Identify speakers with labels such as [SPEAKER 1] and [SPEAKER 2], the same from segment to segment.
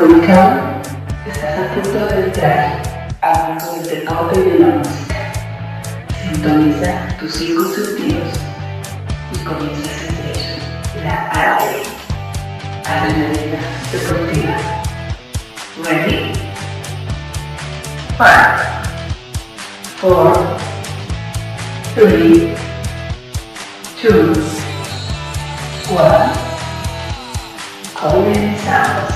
[SPEAKER 1] Estás a punto de entrar a mundo de Copa y Sintoniza tus cinco sentidos y comienza a sentir la arte, adrenalina deportiva. Ready? Five, four, three, two, one. Comenzamos.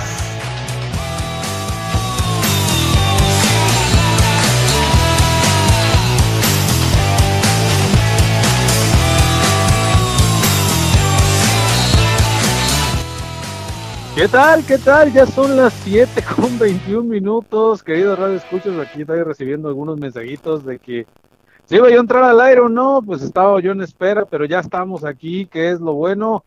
[SPEAKER 2] ¿Qué tal? ¿Qué tal? Ya son las 7 con 21 minutos. Queridos Radio Escuchos, aquí estoy recibiendo algunos mensajitos de que si iba yo a entrar al aire o no, pues estaba yo en espera, pero ya estamos aquí, que es lo bueno.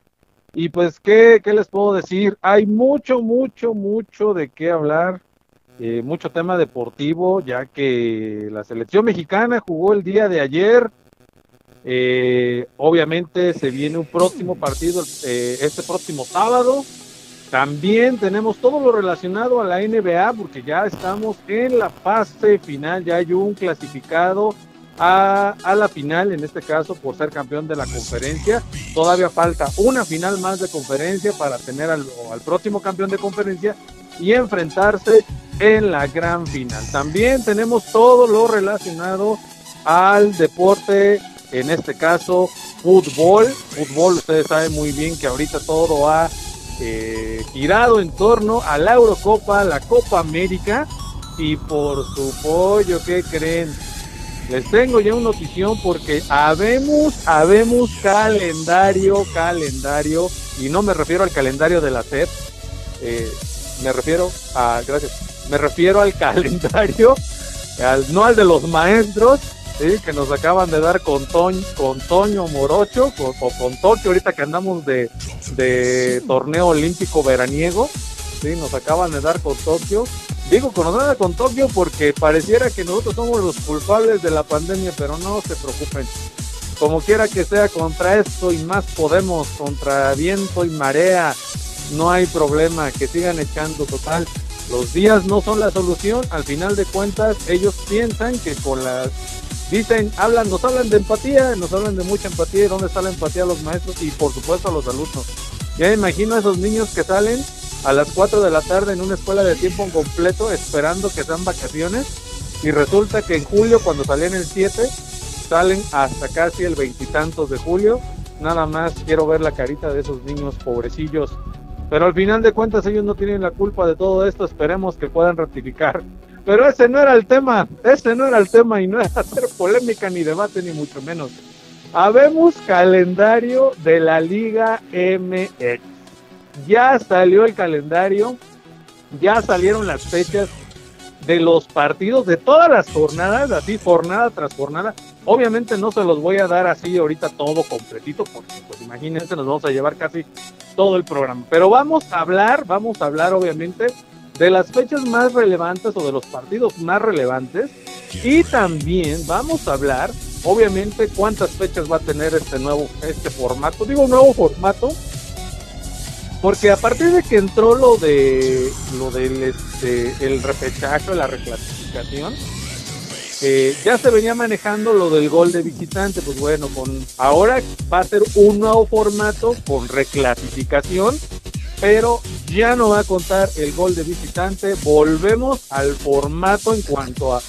[SPEAKER 2] Y pues, ¿qué, qué les puedo decir? Hay mucho, mucho, mucho de qué hablar. Eh, mucho tema deportivo, ya que la selección mexicana jugó el día de ayer. Eh, obviamente se viene un próximo partido eh, este próximo sábado también tenemos todo lo relacionado a la NBA porque ya estamos en la fase final, ya hay un clasificado a, la final, en este caso por ser campeón de la conferencia. Todavía falta una final más de conferencia para tener al, al próximo campeón de conferencia y enfrentarse en la gran final. También tenemos todo lo relacionado al deporte, en este caso fútbol. Fútbol, ustedes saben muy bien que ahorita todo ha eh, girado en torno a la Eurocopa, la Copa América. Y por su pollo, ¿qué creen? Les tengo ya una notición porque habemos, habemos calendario, calendario, y no me refiero al calendario de la SEP, eh, me refiero a, gracias, me refiero al calendario, al, no al de los maestros, que nos acaban de dar con, Toño, con Toño Morocho, o con Tokio, ahorita que andamos de, de torneo olímpico veraniego, ¿sí? nos acaban de dar con Tokio. Digo con nada con Tokio porque pareciera que nosotros somos los culpables de la pandemia, pero no se preocupen. Como quiera que sea, contra esto y más podemos, contra viento y marea, no hay problema, que sigan echando total. Los días no son la solución, al final de cuentas ellos piensan que con las Dicen, hablan, nos hablan de empatía, nos hablan de mucha empatía, ¿y dónde está la empatía a los maestros? Y por supuesto a los alumnos. Ya me imagino a esos niños que salen a las 4 de la tarde en una escuela de tiempo completo esperando que sean vacaciones y resulta que en julio cuando salían el 7 salen hasta casi el veintitantos de julio. Nada más quiero ver la carita de esos niños pobrecillos. Pero al final de cuentas ellos no tienen la culpa de todo esto, esperemos que puedan ratificar pero ese no era el tema, ese no era el tema y no era hacer polémica ni debate ni mucho menos. Habemos calendario de la Liga MX. Ya salió el calendario, ya salieron las fechas de los partidos de todas las jornadas, así jornada tras jornada. Obviamente no se los voy a dar así ahorita todo completito, porque pues imagínense, nos vamos a llevar casi todo el programa. Pero vamos a hablar, vamos a hablar obviamente de las fechas más relevantes o de los partidos más relevantes. Y también vamos a hablar, obviamente, cuántas fechas va a tener este nuevo este formato. Digo nuevo formato, porque a partir de que entró lo de lo del este, el repechaje, la reclasificación, eh, ya se venía manejando lo del gol de visitante, pues bueno, con ahora va a ser un nuevo formato con reclasificación pero ya no va a contar el gol de visitante. Volvemos al formato en cuanto a,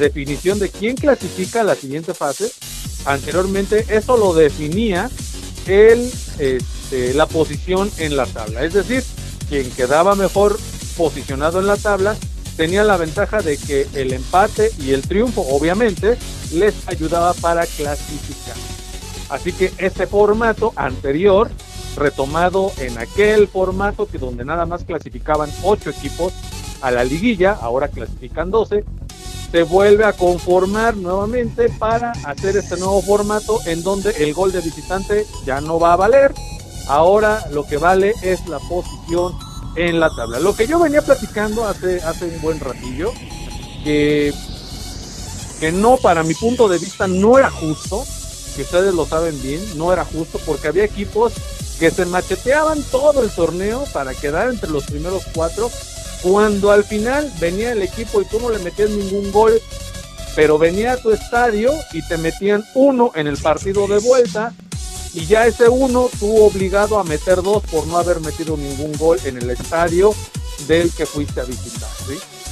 [SPEAKER 2] definición de quién clasifica la siguiente fase. Anteriormente eso lo definía el, este, la posición en la tabla, es decir, quien quedaba mejor posicionado en la tabla tenía la ventaja de que el empate y el triunfo, obviamente, les ayudaba para clasificar. Así que este formato anterior, retomado en aquel formato que donde nada más clasificaban ocho equipos a la liguilla, ahora clasifican 12, se vuelve a conformar nuevamente para hacer este nuevo formato en donde el gol de visitante ya no va a valer. Ahora lo que vale es la posición en la tabla. Lo que yo venía platicando hace, hace un buen ratillo, que, que no, para mi punto de vista, no era justo, que ustedes lo saben bien, no era justo porque había equipos que se macheteaban todo el torneo para quedar entre los primeros cuatro, cuando al final venía el equipo y tú no le metías ningún gol, pero venía a tu estadio y te metían uno en el partido de vuelta y ya ese uno tuvo obligado a meter dos por no haber metido ningún gol en el estadio del que fuiste a visitar.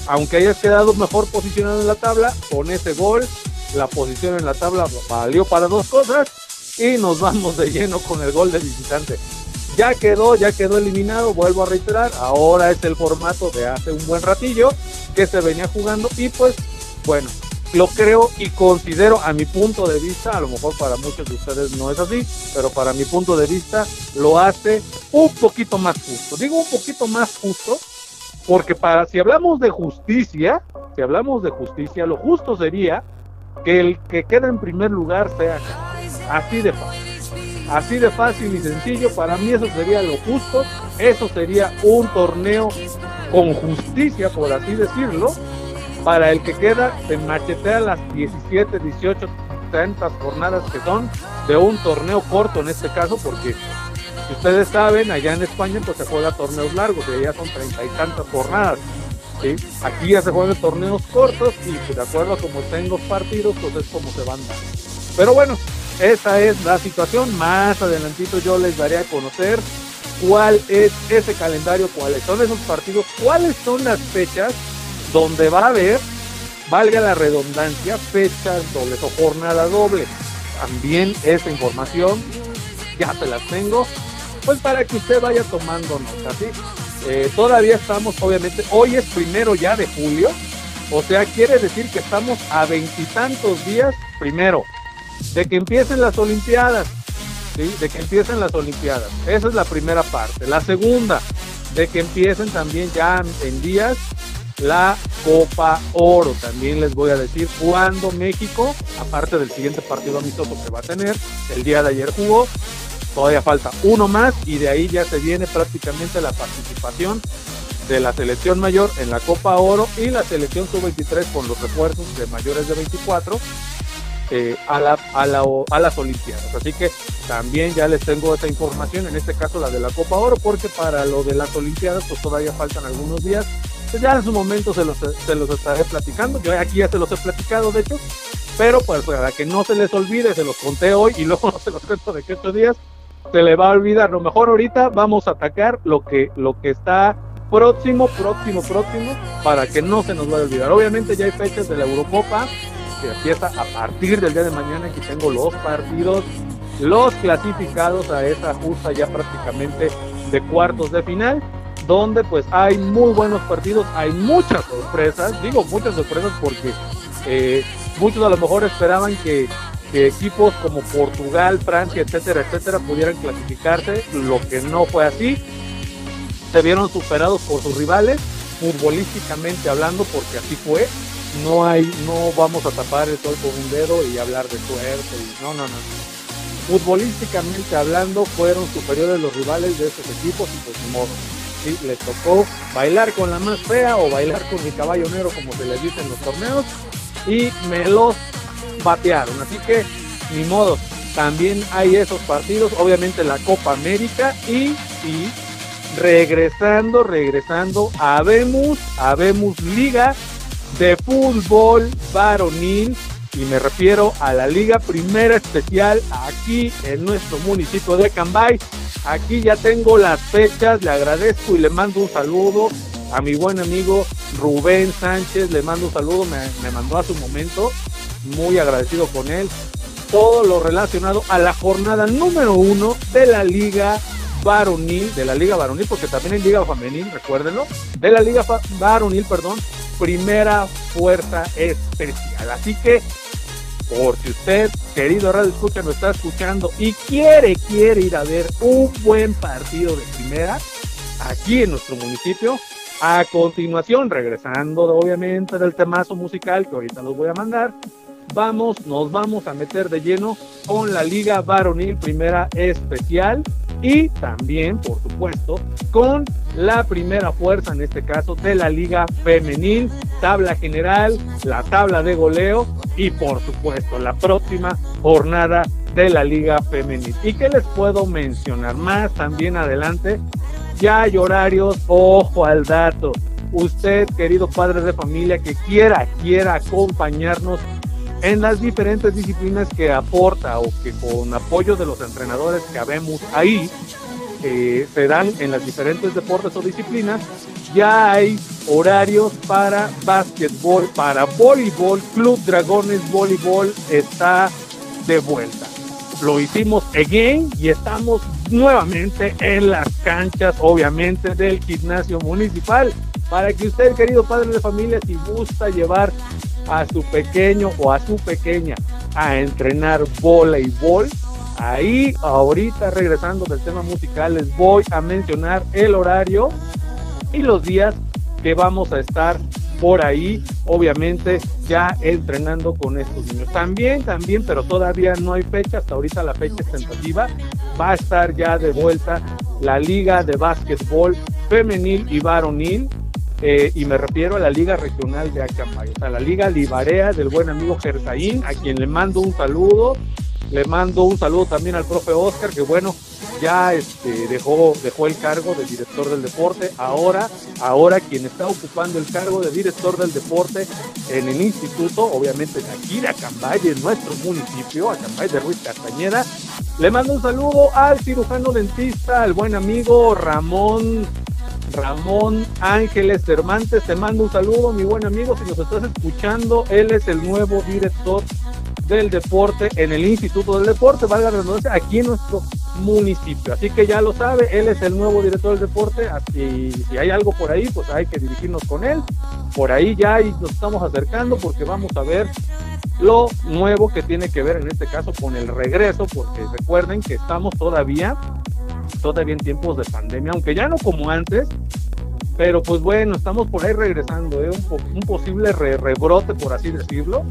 [SPEAKER 2] Aunque hayas quedado mejor posicionado en la tabla, con ese gol, la posición en la tabla valió para dos cosas y nos vamos de lleno con el gol del visitante. Ya quedó, ya quedó eliminado, vuelvo a reiterar, ahora es el formato de hace un buen ratillo que se venía jugando y pues bueno, lo creo y considero a mi punto de vista, a lo mejor para muchos de ustedes no es así, pero para mi punto de vista lo hace un poquito más justo. Digo un poquito más justo porque para si hablamos de justicia, si hablamos de justicia, lo justo sería que el que queda en primer lugar sea así de fácil. Así de fácil y sencillo, para mí eso sería lo justo, eso sería un torneo con justicia, por así decirlo, para el que queda se machetea las 17, 18, 30 jornadas que son de un torneo corto en este caso, porque si ustedes saben, allá en España pues se juega torneos largos y allá son treinta y tantas jornadas. Aquí ya se juegan torneos cortos y de acuerdo a cómo estén los partidos, pues es como se van dando. Pero bueno, esa es la situación. Más adelantito yo les daré a conocer cuál es ese calendario, cuáles son esos partidos, cuáles son las fechas donde va a haber, valga la redundancia, fechas dobles o jornada doble. También esa información ya se las tengo, pues para que usted vaya tomando nota, ¿sí? Eh, todavía estamos, obviamente, hoy es primero ya de julio, o sea, quiere decir que estamos a veintitantos días, primero, de que empiecen las Olimpiadas, ¿sí? De que empiecen las Olimpiadas. Esa es la primera parte. La segunda, de que empiecen también ya en días la Copa Oro. También les voy a decir cuándo México, aparte del siguiente partido amistoso que va a tener, el día de ayer jugó, todavía falta uno más y de ahí ya se viene prácticamente la participación de la selección mayor en la Copa Oro y la selección sub-23 con los refuerzos de mayores de 24 eh, a, la, a, la, a las Olimpiadas. Así que también ya les tengo esta información, en este caso la de la Copa Oro, porque para lo de las Olimpiadas pues todavía faltan algunos días pues ya en su momento se los, se los estaré platicando. Yo aquí ya se los he platicado, de hecho. Pero pues para que no se les olvide, se los conté hoy y luego no se los cuento de que estos días se le va a olvidar. Lo mejor ahorita vamos a atacar lo que, lo que está próximo, próximo, próximo, para que no se nos vaya a olvidar. Obviamente ya hay fechas de la Eurocopa que empieza a partir del día de mañana. Aquí tengo los partidos, los clasificados a esa justa ya prácticamente de cuartos de final donde pues hay muy buenos partidos, hay muchas sorpresas, digo muchas sorpresas porque eh, muchos a lo mejor esperaban que, equipos como Portugal, Francia, etcétera, etcétera, pudieran clasificarse, lo que no fue así, se vieron superados por sus rivales, futbolísticamente hablando, porque así fue, no hay, no vamos a tapar el sol con un dedo y hablar de suerte, y no, no, no. Futbolísticamente hablando, fueron superiores los rivales de esos equipos y pues modo le tocó bailar con la más fea o bailar con mi caballo negro, como se les dice en los torneos, y me los batearon. Así que, ni modo, también hay esos partidos, obviamente la Copa América y, y regresando, regresando, habemos, habemos liga de fútbol varonil y me refiero a la Liga Primera Especial aquí en nuestro municipio de Cambay. Aquí ya tengo las fechas, le agradezco y le mando un saludo a mi buen amigo Rubén Sánchez, le mando un saludo, me, mandó a su momento, muy agradecido con él, todo lo relacionado a la jornada número uno de la Liga Varonil, de la Liga Varonil, porque también hay Liga Femenil, recuérdenlo, de la Liga Varonil, perdón, primera fuerza especial. Así que, por si usted, querido Radio Escucha, lo está escuchando y quiere, quiere ir a ver un buen partido de primera aquí en nuestro municipio, a continuación, regresando obviamente del temazo musical que ahorita los voy a mandar, vamos, nos vamos a meter de lleno con la Liga Varonil Primera Especial y también, por supuesto, con la primera fuerza, en este caso, de la Liga Femenil, tabla general, la tabla de goleo y, por supuesto, la próxima jornada de la Liga Femenil. ¿Y qué les puedo mencionar más también adelante? Ya hay horarios, ojo al dato. Usted, querido padre de familia, que quiera, quiera acompañarnos en las diferentes disciplinas que aporta o que con apoyo de los entrenadores que habemos ahí, eh, se dan en las diferentes deportes o disciplinas, ya hay horarios para básquetbol, para voleibol, Club Dragones Voleibol está de vuelta. Lo hicimos again y estamos nuevamente en las canchas, obviamente, del gimnasio municipal. Para que usted, querido padre de familia, si gusta llevar a su pequeño o a su pequeña a entrenar voleibol, ahí ahorita regresando del tema musical les voy a mencionar el horario y los días que vamos a estar por ahí, obviamente ya entrenando con estos niños. También, también, pero todavía no hay fecha, hasta ahorita la fecha es tentativa, va a estar ya de vuelta la Liga de Básquetbol Femenil y Varonil, eh, y me refiero a la Liga Regional de Acambay, o sea, la Liga Libarea del buen amigo Gersaín, a quien le mando un saludo, le mando un saludo también al profe Oscar, que bueno, ya este, dejó, dejó el cargo de director del deporte. Ahora, ahora quien está ocupando el cargo de director del deporte en el instituto, obviamente aquí de Acambay, en nuestro municipio, Acambay de Ruiz Castañeda. Le mando un saludo al cirujano dentista, al buen amigo Ramón Ramón Ángeles Cervantes, te mando un saludo, mi buen amigo, si nos estás escuchando, él es el nuevo director del deporte en el Instituto del Deporte, valga la redundancia, aquí en nuestro municipio. Así que ya lo sabe, él es el nuevo director del deporte, así si hay algo por ahí, pues hay que dirigirnos con él. Por ahí ya nos estamos acercando porque vamos a ver lo nuevo que tiene que ver en este caso con el regreso, porque recuerden que estamos todavía todavía en tiempos de pandemia, aunque ya no como antes, pero pues bueno, estamos por ahí regresando, ¿eh? un, posible rebrote, por así decirlo,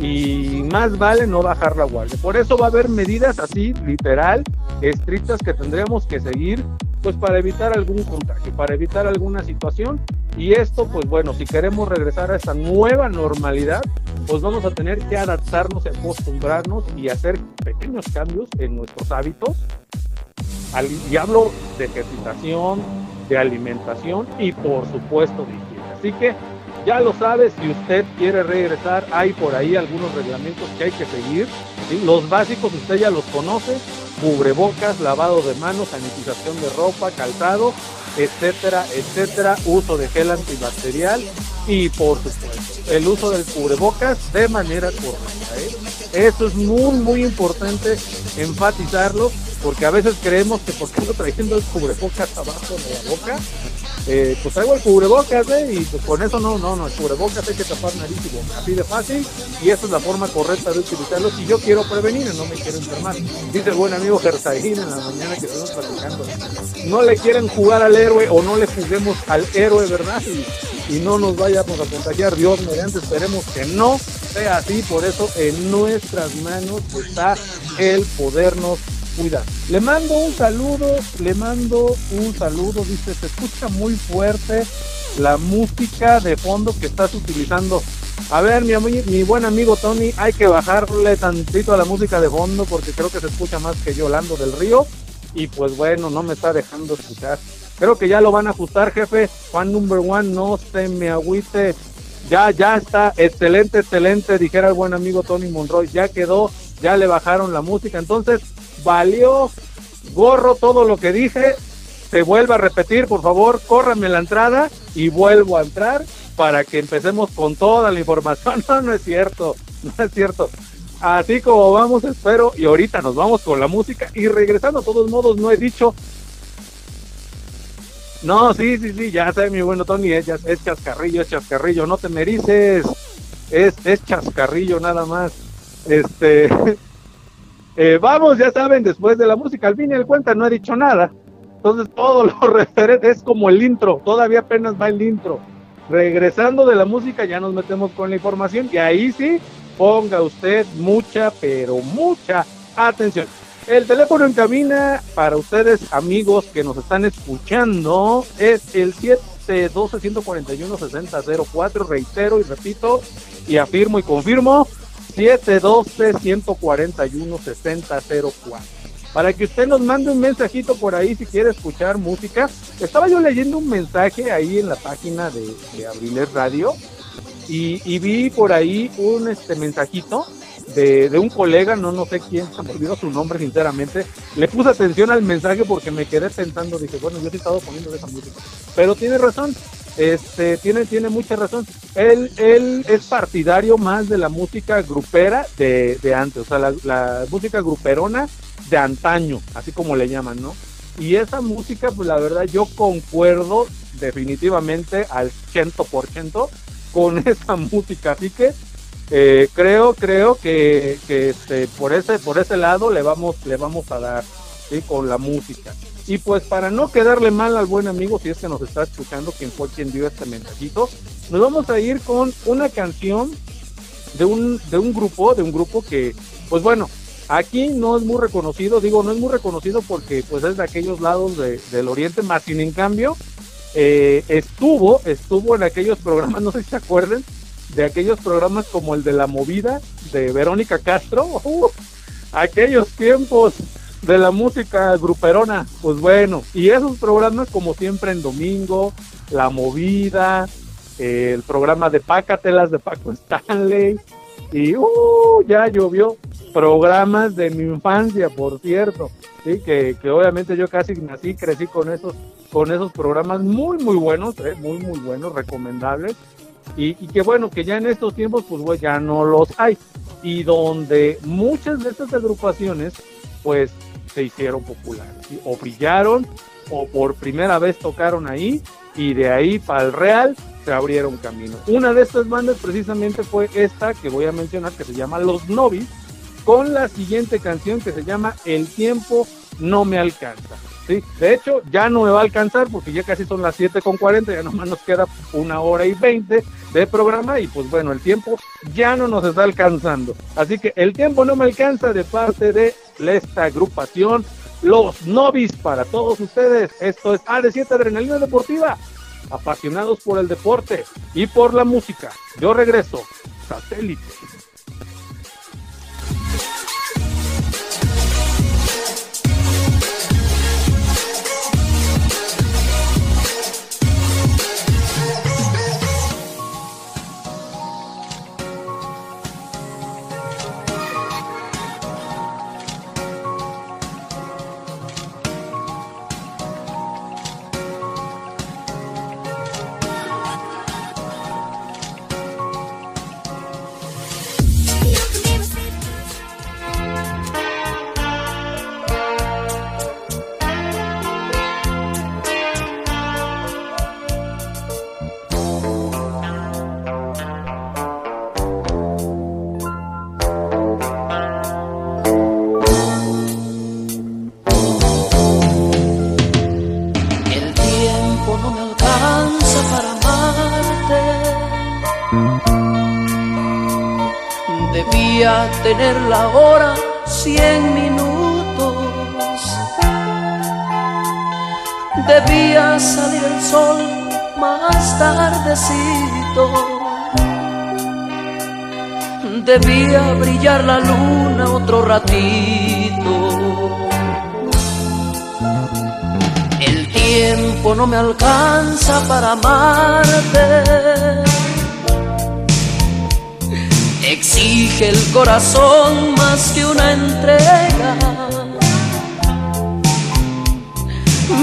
[SPEAKER 2] y más vale no bajar la guardia. Por eso va a haber medidas así, literal, estrictas que tendremos que seguir, pues para evitar algún contagio, para evitar alguna situación. Y esto, pues bueno, si queremos regresar a esta nueva normalidad, pues vamos a tener que adaptarnos, acostumbrarnos y hacer pequeños cambios en nuestros hábitos y hablo de ejercitación, de alimentación y por supuesto de higiene. Así que ya lo sabe, si usted quiere regresar, hay por ahí algunos reglamentos que hay que seguir. Los básicos usted ya los conoce, cubrebocas, lavado de manos, sanitización de ropa, calzado, etcétera, etcétera, uso de gel antibacterial y por supuesto el uso del cubrebocas de manera correcta. ¿eh? Eso es muy, muy importante enfatizarlo porque a veces creemos que porque ando trayendo el cubrebocas abajo de la boca, eh, pues traigo el cubrebocas, ¿eh? Y pues con eso no, no, no, el cubrebocas hay que tapar nariz y boca, así de fácil, y esa es la forma correcta de utilizarlo si yo quiero prevenir no me quiero enfermar. Dice el buen amigo Gersaín en la mañana que estamos platicando. No le quieren jugar al héroe o no le juguemos al héroe, ¿verdad? Y, y no nos vayamos a contagiar, Dios mediante, esperemos que no sea así, por eso en nuestras manos está el podernos le mando un saludo, le mando un saludo, dice, se escucha muy fuerte la música de fondo que estás utilizando. A ver, mi, mi buen amigo Tony, hay que bajarle tantito a la música de fondo porque creo que se escucha más que Yolando del Río. Y pues bueno, no me está dejando escuchar. Creo que ya lo van a ajustar, jefe. Juan number one, no se me agüite. Ya, ya está. Excelente, excelente, dijera el buen amigo Tony Monroy. Ya quedó, ya le bajaron la música. Entonces, valió gorro todo lo que dije. Se vuelve a repetir, por favor, córrame la entrada y vuelvo a entrar para que empecemos con toda la información. No, no es cierto, no es cierto. Así como vamos, espero, y ahorita nos vamos con la música y regresando, a todos modos, no he dicho No, sí, sí, sí, ya sé, mi bueno Tony, es, es chascarrillo, es chascarrillo, no te merices, es, es chascarrillo nada más. Este, eh, vamos, ya saben, después de la música, al fin y al cuenta no he dicho nada. Entonces todo lo referente es como el intro, todavía apenas va el intro. Regresando de la música ya nos metemos con la información y ahí sí, ponga usted mucha, pero mucha atención. El teléfono en cabina para ustedes, amigos que nos están escuchando, es el 712-141-6004. Reitero y repito, y afirmo y confirmo, 712-141-6004. Para que usted nos mande un mensajito por ahí si quiere escuchar música. Estaba yo leyendo un mensaje ahí en la página de, de Abriles Radio y, vi por ahí un este mensajito de, un colega, no, no sé quién, se me olvidó su nombre sinceramente, le puse atención al mensaje porque me quedé pensando, dije, bueno, yo he estado poniendo esa música, pero tiene razón, este, tiene, tiene mucha razón, él, él es partidario más de la música grupera de, de antes, o sea, la, música gruperona de antaño, así como le llaman, ¿no? Y esa música, pues la verdad, yo concuerdo definitivamente al 100% con esa música, así que eh, creo, creo que, que este, por ese, por ese lado le vamos, le vamos a dar, ¿sí? con la música. Y pues para no quedarle mal al buen amigo, si es que nos está escuchando, quien fue quien dio este mensajito, nos vamos a ir con una canción de un, de un grupo, de un grupo que, pues bueno, aquí no es muy reconocido, digo, no es muy reconocido porque pues es de aquellos lados de, del oriente, más sin en cambio, eh, estuvo, estuvo en aquellos programas, no sé si se acuerdan, de aquellos programas como el de La Movida de Verónica Castro, aquellos tiempos de la música gruperona, pues bueno, y esos programas como siempre en domingo, La Movida, eh, el programa de Pácatelas de Paco Stanley, y uh, ya llovió programas de mi infancia, por cierto, sí, que, que obviamente yo casi nací, crecí con esos, con esos programas muy, muy buenos, eh, muy, muy buenos, recomendables, y, y, que bueno, que ya en estos tiempos pues bueno, ya no los hay. Y donde muchas de estas agrupaciones pues se hicieron populares, o brillaron, o por primera vez tocaron ahí, y de ahí para el Real se abrieron camino. Una de estas bandas precisamente fue esta que voy a mencionar, que se llama Los Novis, con la siguiente canción que se llama El tiempo no me alcanza. De hecho, ya no me va a alcanzar porque ya casi son las 7 con 40, ya nomás nos queda una hora y 20 de programa y pues bueno, el tiempo ya no nos está alcanzando. Así que el tiempo no me alcanza de parte de esta agrupación, los novis para todos ustedes. Esto es AD7 Adrenalina Deportiva, apasionados por el deporte y por la música. Yo regreso, satélite.
[SPEAKER 3] La hora cien minutos. Debía salir el sol más tardecito. Debía brillar la luna otro ratito. El tiempo no me alcanza para amarte exige el corazón más que una entrega.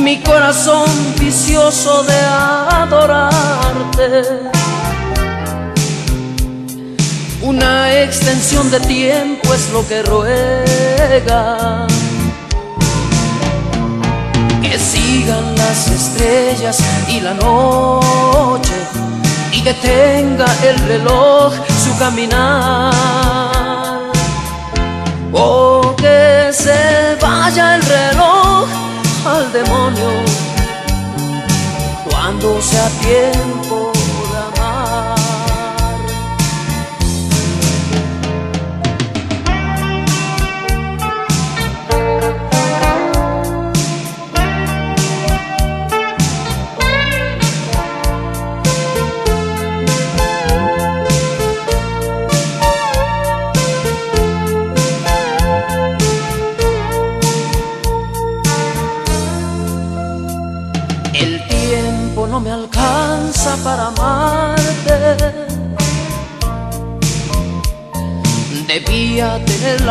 [SPEAKER 3] Mi corazón vicioso de adorarte. Una extensión de tiempo es lo que ruega. Que que sigan las estrellas y la noche y detenga el reloj su caminar. O que se vaya el reloj al demonio cuando sea tiempo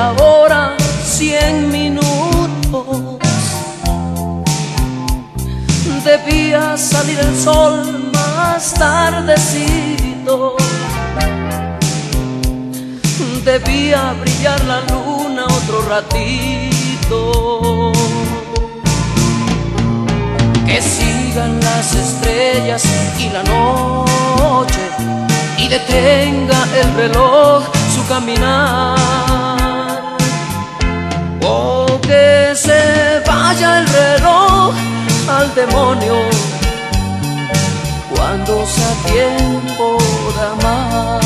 [SPEAKER 3] la hora cien minutos. Debía salir el sol más tardecito. Debía brillar la luna otro ratito que sigan las estrellas y la noche y detenga el reloj su caminar. Demonio cuando sea tiempo de amar.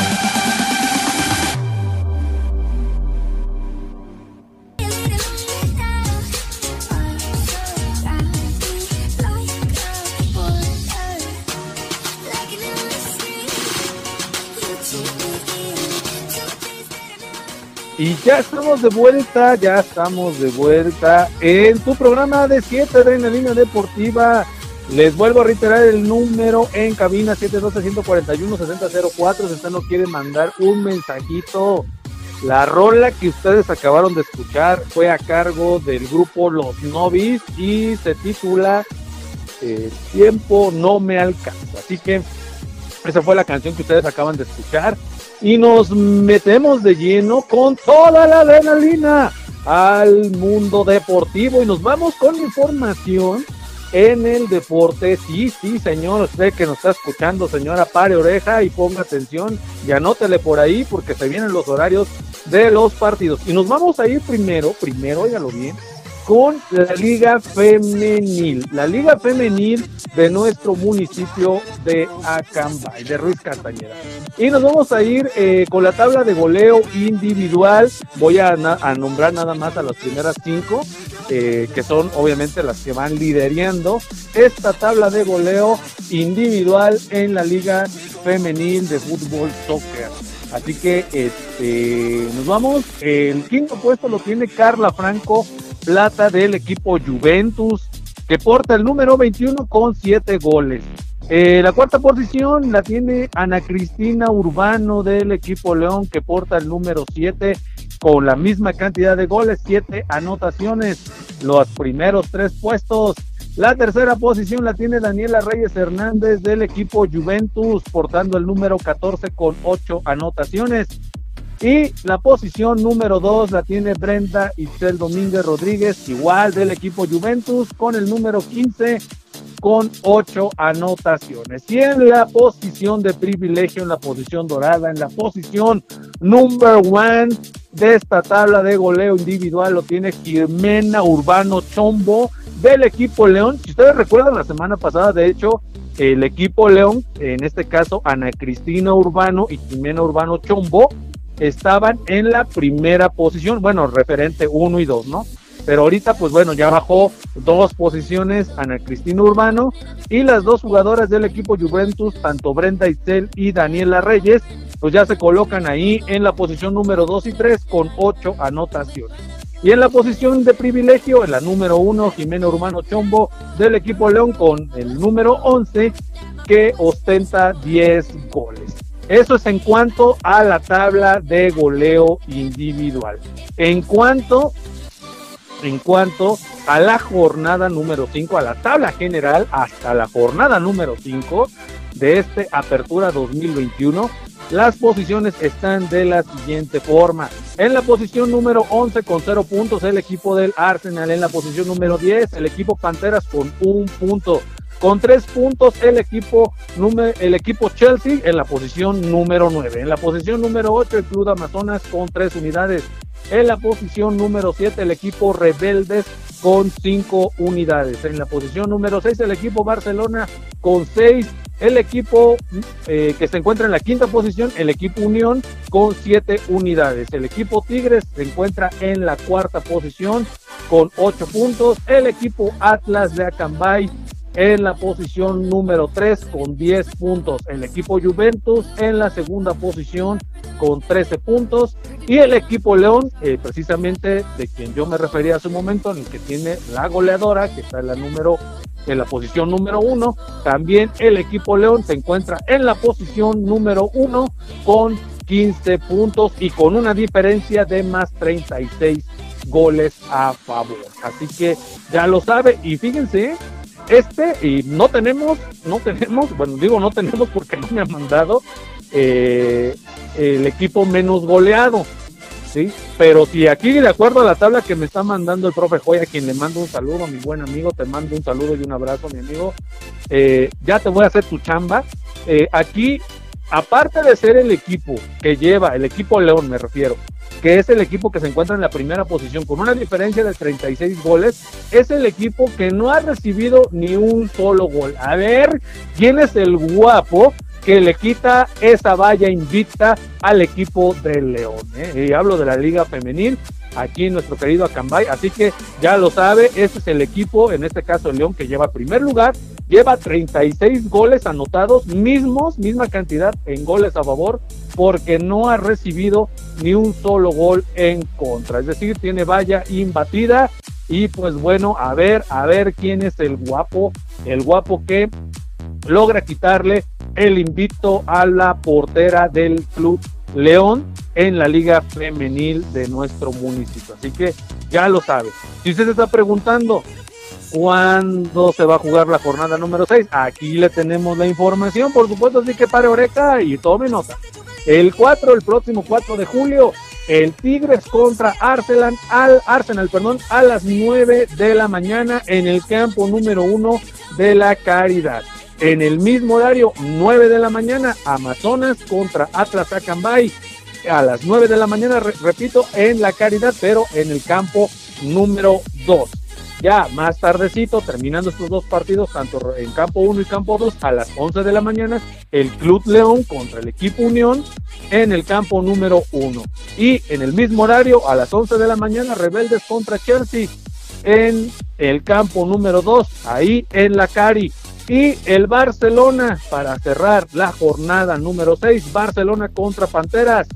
[SPEAKER 2] Y ya estamos de vuelta, ya estamos de vuelta en tu programa de 7 Adrenalina Deportiva. Les vuelvo a reiterar el número en cabina 712-141-6004. Si usted no quiere mandar un mensajito, la rola que ustedes acabaron de escuchar fue a cargo del grupo Los Novis y se titula eh, Tiempo no me alcanza. Así que esa fue la canción que ustedes acaban de escuchar y nos metemos de lleno con toda la adrenalina al mundo deportivo y nos vamos con información en el deporte. Sí, sí, señor, usted que nos está escuchando, señora, pare oreja y ponga atención y anótele por ahí porque se vienen los horarios de los partidos. Y nos vamos a ir primero, primero, óigalo bien, con la Liga Femenil, la Liga Femenil de nuestro municipio de Acambay, de Ruiz Castañeda. Y nos vamos a ir eh, con la tabla de goleo individual. Voy a, a nombrar nada más a las primeras cinco, eh, que son obviamente las que van liderando esta tabla de goleo individual en la Liga Femenil de Fútbol Soccer. Así que este, nos vamos. El quinto puesto lo tiene Carla Franco Plata del equipo Juventus. que porta el número 21 con 7 goles. Eh, la cuarta posición la tiene Ana Cristina Urbano del equipo León, que porta el número 7 con la misma cantidad de goles, 7 anotaciones. Los primeros tres puestos. La tercera posición la tiene Daniela Reyes Hernández del equipo Juventus, portando el número 14 con 8 anotaciones. Y la posición número 2 la tiene Brenda Itzel Domínguez Rodríguez, igual del equipo Juventus, con el número 15 con ocho anotaciones. Y en la posición de privilegio, en la posición dorada, en la posición number one de esta tabla de goleo individual, lo tiene Jimena Urbano Chombo del equipo León. Si ustedes recuerdan, la semana pasada, de hecho, el equipo León, en este caso Ana Cristina Urbano y Jimena Urbano Chombo, estaban en la primera posición, bueno, referente uno y dos, ¿no? pero ahorita pues bueno, ya bajó dos posiciones Ana Cristina Urbano y las dos jugadoras del equipo Juventus, tanto Brenda Itzel y Daniela Reyes, pues ya se colocan ahí en la posición número 2 y 3 con ocho anotaciones. Y en la posición de privilegio, en la número 1, Jimena Urbano Chombo del equipo León con el número 11 que ostenta 10 goles. Eso es en cuanto a la tabla de goleo individual. En cuanto en cuanto a la jornada número 5, a la tabla general hasta la jornada número 5 de este Apertura 2021. Las posiciones están de la siguiente forma. En la posición número 11 con 0 puntos el equipo del Arsenal. En la posición número 10 el equipo Panteras con un punto. Con tres puntos el equipo, el equipo Chelsea en la posición número 9. En la posición número 8 el Club Amazonas con tres unidades. En la posición número 7 el equipo Rebeldes con 5 unidades. En la posición número 6 el equipo Barcelona con 6. El equipo eh, que se encuentra en la quinta posición, el equipo Unión con 7 unidades. El equipo Tigres se encuentra en la cuarta posición con 8 puntos. El equipo Atlas de Acambay en la posición número 3 con 10 puntos. El equipo Juventus en la segunda posición con 13 puntos. Y el equipo León, eh, precisamente de quien yo me refería hace un momento, en el que tiene la goleadora, que está en la número en la posición número 1. También el equipo León se encuentra en la posición número 1 con 15 puntos y con una diferencia de más 36 goles a favor. Así que ya lo sabe y fíjense, este, y no tenemos, no tenemos, bueno, digo no tenemos porque no me han mandado eh, el equipo menos goleado, ¿sí? Pero si aquí, de acuerdo a la tabla que me está mandando el profe Joya, quien le mando un saludo, mi buen amigo, te mando un saludo y un abrazo, mi amigo, eh, ya te voy a hacer tu chamba. Eh, aquí, aparte de ser el equipo que lleva, el equipo León me refiero, que es el equipo que se encuentra en la primera posición con una diferencia de 36 goles, es el equipo que no ha recibido ni un solo gol. A ver, ¿quién es el guapo que le quita esa valla invicta al equipo del León? Eh? Y hablo de la Liga Femenil, aquí nuestro querido Acambay, así que ya lo sabe, este es el equipo, en este caso el León, que lleva primer lugar, lleva 36 goles anotados, mismos, misma cantidad en goles a favor, porque no ha recibido ni un solo gol en contra. Es decir, tiene valla imbatida. Y pues bueno, a ver, a ver quién es el guapo, el guapo que logra quitarle el invito a la portera del club León en la liga femenil de nuestro municipio. Así que ya lo sabe. Si usted se está preguntando cuándo se va a jugar la jornada número 6, aquí le tenemos la información, por supuesto, así que pare oreja y tome nota. El 4, el próximo 4 de julio, el Tigres contra Arsenal, al Arsenal, perdón, a las 9 de la mañana en el campo número 1 de la Caridad. En el mismo horario, 9 de la mañana, Amazonas contra Atlas Acambay. A las 9 de la mañana, repito, en la Caridad, pero en el campo número 2. Ya más tardecito, terminando estos dos partidos, tanto en campo 1 y campo 2, a las 11 de la mañana, el Club León contra el equipo Unión en el campo número 1. Y en el mismo horario, a las 11 de la mañana, Rebeldes contra Chelsea en el campo número 2, ahí en la Cari. Y el Barcelona para cerrar la jornada número 6, Barcelona contra Panteras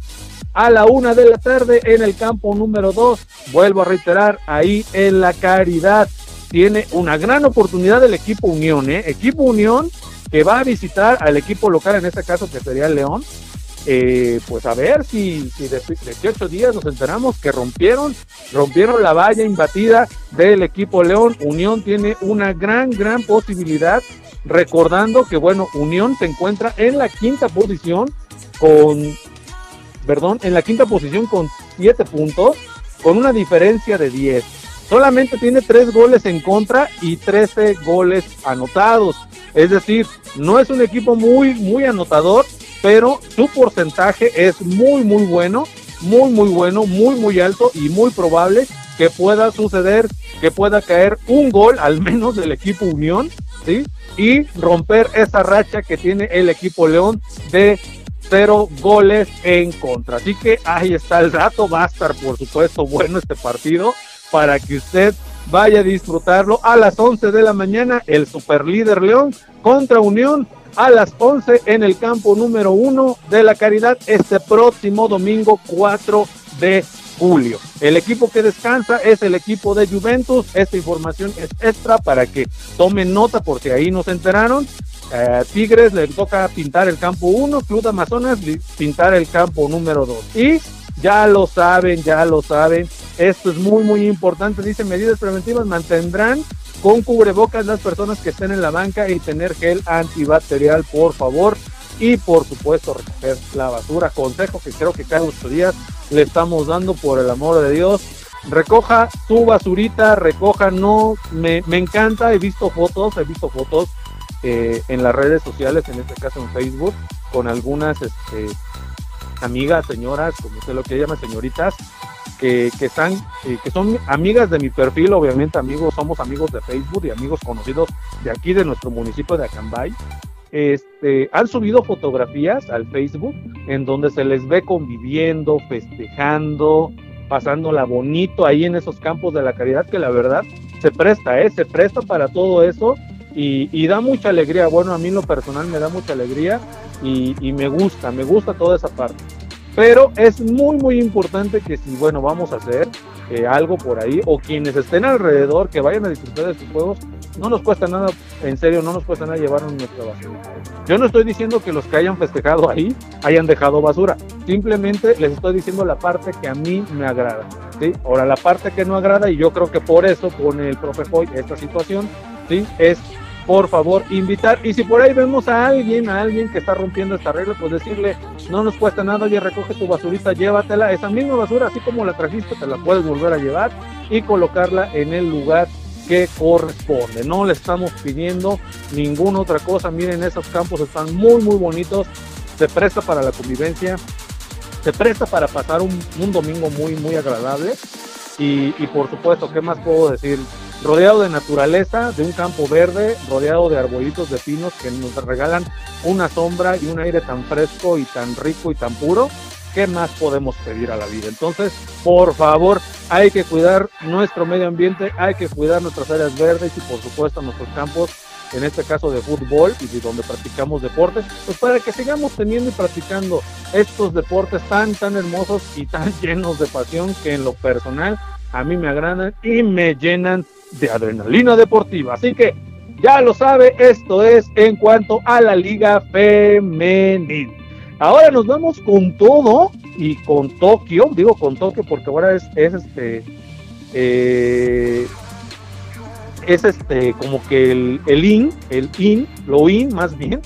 [SPEAKER 2] a la una de la tarde en el campo número 2. Vuelvo a reiterar, ahí en la Caridad. tiene una gran oportunidad el equipo Unión, ¿eh? Equipo Unión que va a visitar al equipo local, en este caso que sería el León. Eh, pues a ver si, si de 18 días nos enteramos que rompieron, rompieron la valla imbatida del equipo León. Unión tiene una gran, gran posibilidad, recordando que, bueno, Unión se encuentra en la quinta posición con, perdón, en la quinta posición con 7 puntos, con una diferencia de 10. Solamente tiene 3 goles en contra y 13 goles anotados. Es decir, no es un equipo muy, muy anotador, pero su porcentaje es muy, muy bueno, muy, muy bueno, muy, muy alto y muy probable que pueda suceder, que pueda caer un gol al menos del equipo Unión, ¿sí? Y romper esa racha que tiene el equipo León de cero goles en contra. Así que ahí está el rato, va a estar por supuesto bueno este partido para que usted vaya a disfrutarlo a las 11 de la mañana, el superlíder León contra Unión a las 11 en el campo número 1 de la Caridad este próximo domingo 4 de julio. El equipo que descansa es el equipo de Juventus. Esta información es extra para que tomen nota porque ahí nos enteraron. Eh, Tigres le toca pintar el campo 1, Club Amazonas pintar el campo número 2. Y ya lo saben, ya lo saben. Esto es muy, muy importante. Dice medidas preventivas mantendrán con cubrebocas las personas que estén en la banca y tener gel antibacterial, por favor. Y por supuesto, recoger la basura. Consejo que creo que cada ocho días le estamos dando por el amor de Dios. Recoja su basurita, recoja, no, me, me encanta, he visto fotos, he visto fotos eh, en las redes sociales, en este caso en Facebook, con algunas este, amigas, señoras, como usted lo que llama, señoritas, que, que están, eh, que son amigas de mi perfil, obviamente amigos, somos amigos de Facebook y amigos conocidos de aquí de nuestro municipio de Acambay. Este, han subido fotografías al Facebook en donde se les ve conviviendo, festejando, pasándola bonito ahí en esos campos de la caridad que la verdad se presta, ¿eh? se presta para todo eso y, y da mucha alegría. Bueno, a mí en lo personal me da mucha alegría y, y me gusta, me gusta toda esa parte. Pero es muy, muy importante que si, bueno, vamos a hacer eh, algo por ahí, o quienes estén alrededor, que vayan a disfrutar de sus juegos, no nos cuesta nada, en serio, no nos cuesta nada llevarnos nuestra basura. Yo no estoy diciendo que los que hayan festejado ahí hayan dejado basura, simplemente les estoy diciendo la parte que a mí me agrada. ¿sí? Ahora, la parte que no agrada, y yo creo que por eso pone el profe Foy esta situación, ¿sí? es por favor, invitar. Y si por ahí vemos a alguien, a alguien que está rompiendo esta regla, pues decirle, no nos cuesta nada, oye, recoge tu basurita, llévatela. Esa misma basura, así como la trajiste, te la puedes volver a llevar y colocarla en el lugar que corresponde. No le estamos pidiendo ninguna otra cosa. Miren, esos campos están muy, muy bonitos. Se presta para la convivencia. Se presta para pasar un, domingo muy, muy agradable. Y por supuesto, ¿qué más puedo decir? Rodeado de naturaleza, de un campo verde, rodeado de arbolitos de pinos que nos regalan una sombra y un aire tan fresco y tan rico y tan puro. ¿Qué más podemos pedir a la vida? Entonces, por favor, hay que cuidar nuestro medio ambiente, hay que cuidar nuestras áreas verdes y por supuesto nuestros campos, en este caso de fútbol y de donde practicamos deportes, pues para que sigamos teniendo y practicando estos deportes tan, tan hermosos y tan llenos de pasión que en lo personal a mí me agradan y me llenan de adrenalina deportiva. Así que ya lo sabe, esto es en cuanto a la liga femenil. Ahora nos vamos con todo y con Tokio, digo con Tokio porque ahora es, es este eh, es este como que el, el in, el in, lo in más bien,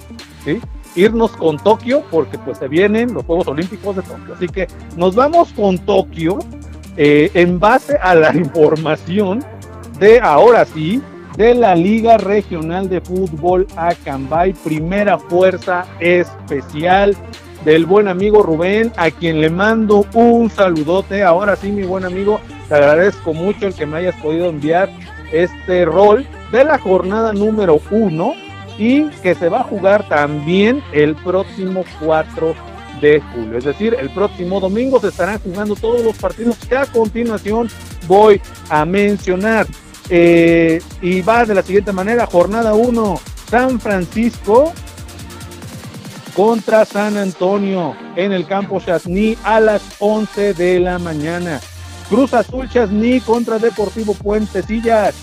[SPEAKER 2] ¿sí? irnos con Tokio porque pues se vienen los Juegos Olímpicos de Tokio. Así que nos vamos con Tokio eh, en base a la información de ahora sí, de la Liga Regional de Fútbol Acambay, primera fuerza especial del buen amigo Rubén, a quien le mando un saludote. Ahora sí, mi buen amigo, te agradezco mucho el que me hayas podido enviar este rol de la jornada número uno y que se va a jugar también el próximo 4 de julio. Es decir, el próximo domingo se estarán jugando todos los partidos que a continuación voy a mencionar. Eh, y va de la siguiente manera, jornada 1, San Francisco contra San Antonio en el campo Chasní a las 11 de la mañana. Cruz Azul Chasní contra Deportivo Puentecillas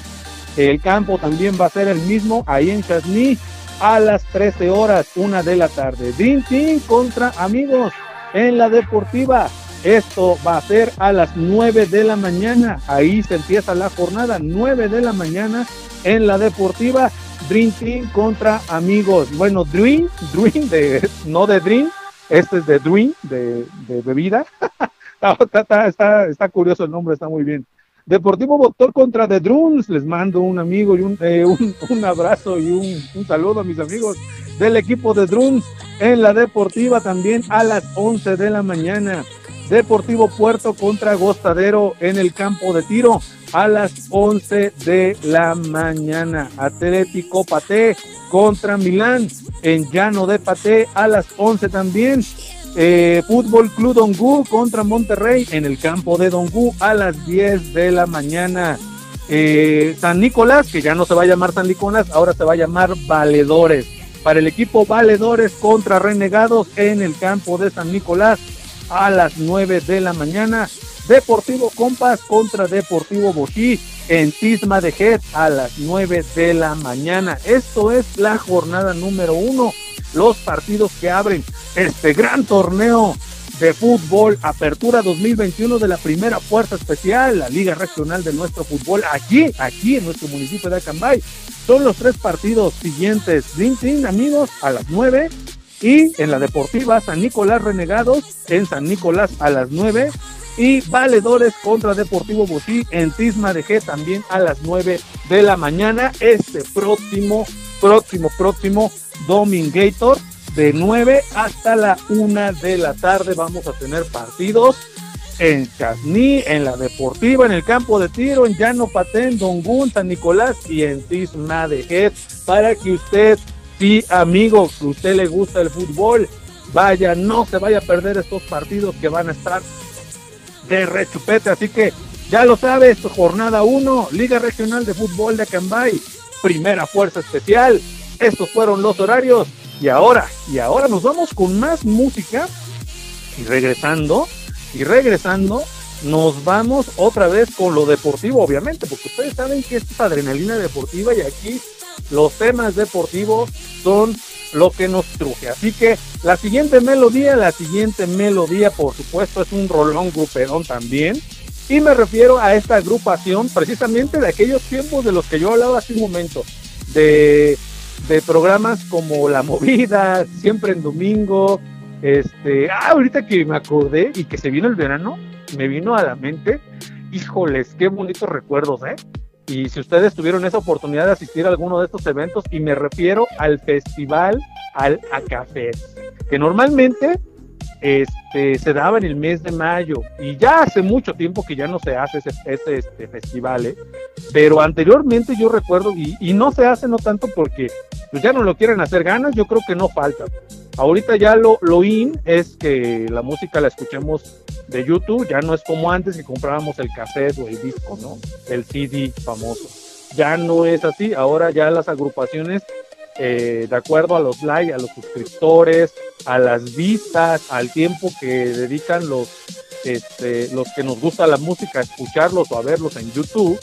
[SPEAKER 2] El campo también va a ser el mismo ahí en Chasní a las 13 horas, una de la tarde. Dream Team contra amigos en la deportiva. Esto va a ser a las 9 de la mañana. Ahí se empieza la jornada, 9 de la mañana en la deportiva. Dream Team contra amigos. Bueno, Dream, Dream, de, no de Dream, este es de Dream, de, de bebida. está, está, está, está curioso el nombre, está muy bien. Deportivo Doctor contra The Drums. Les mando un amigo y un, eh, un, un abrazo y un, un, saludo a mis amigos del equipo de Drums en la Deportiva también a las 11 de la mañana. Deportivo Puerto contra Gostadero en el campo de tiro a las 11 de la mañana. Atlético Paté contra Milán en Llano de Paté a las 11 también. Eh, Fútbol Club Dongú contra Monterrey en el campo de Dongú a las 10 de la mañana. Eh, San Nicolás, que ya no se va a llamar San Nicolás, ahora se va a llamar Valedores. Para el equipo Valedores contra Renegados en el campo de San Nicolás a las 9 de la mañana. Deportivo Compas contra Deportivo Bojí en Tisma de Jet a las 9 de la mañana. Esto es la jornada número uno los partidos que abren este gran torneo de fútbol, Apertura 2021 de la primera fuerza especial, la Liga Regional de nuestro fútbol, aquí, aquí en nuestro municipio de Acambay. Son los tres partidos siguientes, Dream amigos, a las 9 y en la Deportiva San Nicolás Renegados en San Nicolás a las 9 y Valedores contra Deportivo Bosí en Tisma de G también a las 9 de la mañana este próximo, próximo, próximo Domingator de 9 hasta la 1 de la tarde vamos a tener partidos en Chasní, en la Deportiva, en el campo de tiro, en Llano Patén, Dongun, San Nicolás y en Tisma de G para que usted, sí, amigo, que usted le gusta el fútbol, vaya, no se vaya a perder estos partidos que van a estar de rechupete. Así que ya lo sabes, jornada 1, Liga Regional de Fútbol de Acambay, primera fuerza especial. Estos fueron los horarios. Y ahora, y ahora nos vamos con más música. Y regresando, y regresando, nos vamos otra vez con lo deportivo, obviamente, porque ustedes saben que es adrenalina deportiva y aquí los temas deportivos son lo que nos truje. Así que la siguiente melodía, la siguiente melodía, por supuesto, es un rolón gruperón también. Y me refiero a esta agrupación precisamente de aquellos tiempos de los que yo hablaba hace un momento, de, de programas como La Movida, Siempre en Domingo, este, ah, ahorita que me acordé y que se vino el verano, me vino a la mente, híjoles, qué bonitos recuerdos, ¿eh? Y si ustedes tuvieron esa oportunidad de asistir a alguno de estos eventos, y me refiero al festival al Acafé, que normalmente este, se daba en el mes de mayo, y ya hace mucho tiempo que ya no se hace ese, este, festival, ¿eh? pero anteriormente yo recuerdo, y, y, no se hace no tanto porque pues ya no lo quieren hacer ganas, yo creo que no falta. Ahorita ya lo, lo in es que la música la escuchemos de YouTube, ya no es como antes que comprábamos el cassette o el disco, ¿no? El CD famoso. Ya no es así, ahora ya las agrupaciones, eh, de acuerdo a los likes, a los suscriptores, a las vistas, al tiempo que dedican los, este, los que nos gusta la música a escucharlos o a verlos en YouTube,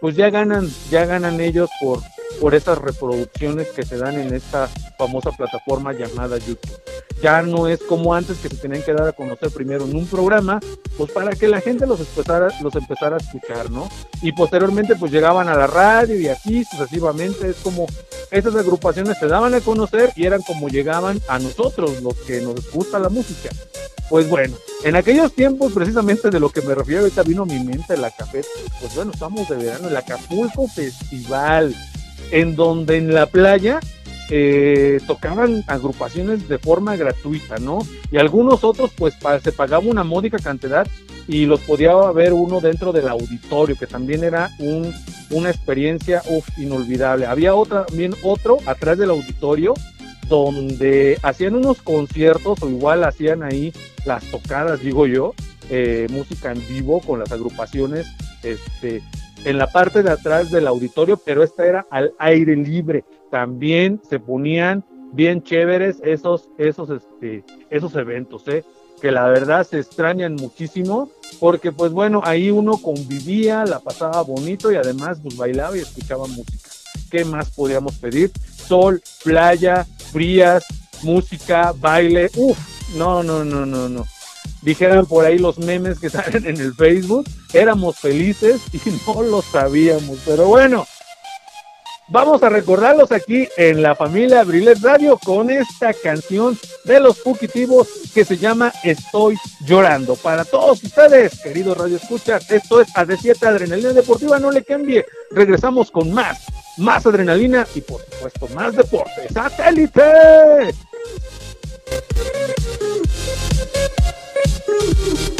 [SPEAKER 2] pues ya ganan, ya ganan ellos por, por esas reproducciones que se dan en esta famosa plataforma llamada YouTube. Ya no es como antes que se tenían que dar a conocer primero en un programa, pues para que la gente los empezara, los empezara a escuchar, ¿no? Y posteriormente pues llegaban a la radio y así sucesivamente, es como esas agrupaciones se daban a conocer y eran como llegaban a nosotros, los que nos gusta la música. Pues bueno, en aquellos tiempos precisamente de lo que me refiero, ahorita vino a mi mente la café, pues bueno, estamos de verano, el Acapulco Festival, en donde en la playa eh, tocaban agrupaciones de forma gratuita, ¿no? Y algunos otros, pues se pagaba una módica cantidad y los podía ver uno dentro del auditorio, que también era un, una experiencia uf, inolvidable. Había otra, también otro atrás del auditorio donde hacían unos conciertos o igual hacían ahí las tocadas, digo yo, eh, música en vivo con las agrupaciones este, en la parte de atrás del auditorio, pero esta era al aire libre. También se ponían bien chéveres esos, esos, este, esos eventos, ¿eh? que la verdad se extrañan muchísimo
[SPEAKER 4] porque pues bueno, ahí uno convivía, la pasaba bonito y además pues bailaba y escuchaba música. ¿Qué más podíamos pedir? Sol, playa, frías, música, baile, uff, no, no, no, no, no. Dijeran por ahí los memes que salen en el Facebook, éramos felices y no lo sabíamos, pero bueno, Vamos a recordarlos aquí en la familia Abrilet Radio con esta canción de los fugitivos que se llama Estoy llorando. Para todos ustedes, queridos Radio Escuchas, esto es AD7 Adrenalina Deportiva, no le cambie. Regresamos con más, más adrenalina y por supuesto más deporte. ¡Satélite! Mm-hmm.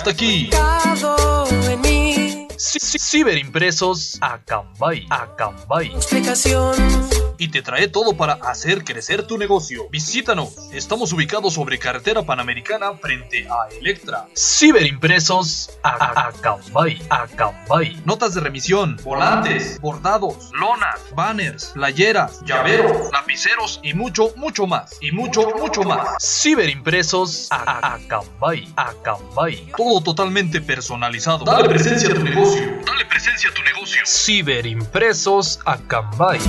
[SPEAKER 5] Está aquí. Ciberimpresos Acambay. Acambay. Explicación y te trae todo para hacer crecer tu negocio. Visítanos. Estamos ubicados sobre carretera panamericana frente a Electra. Ciberimpresos Acambay. Acambay. Notas de remisión, volantes, bordados, lonas, banners, playeras, llaveros, lapiceros y mucho, mucho más. Y mucho, mucho más. Ciberimpresos Acambay. Acambay. Todo totalmente personalizado. Dale presencia a tu negocio. Dale presencia a tu negocio. Ciberimpresos Acambay.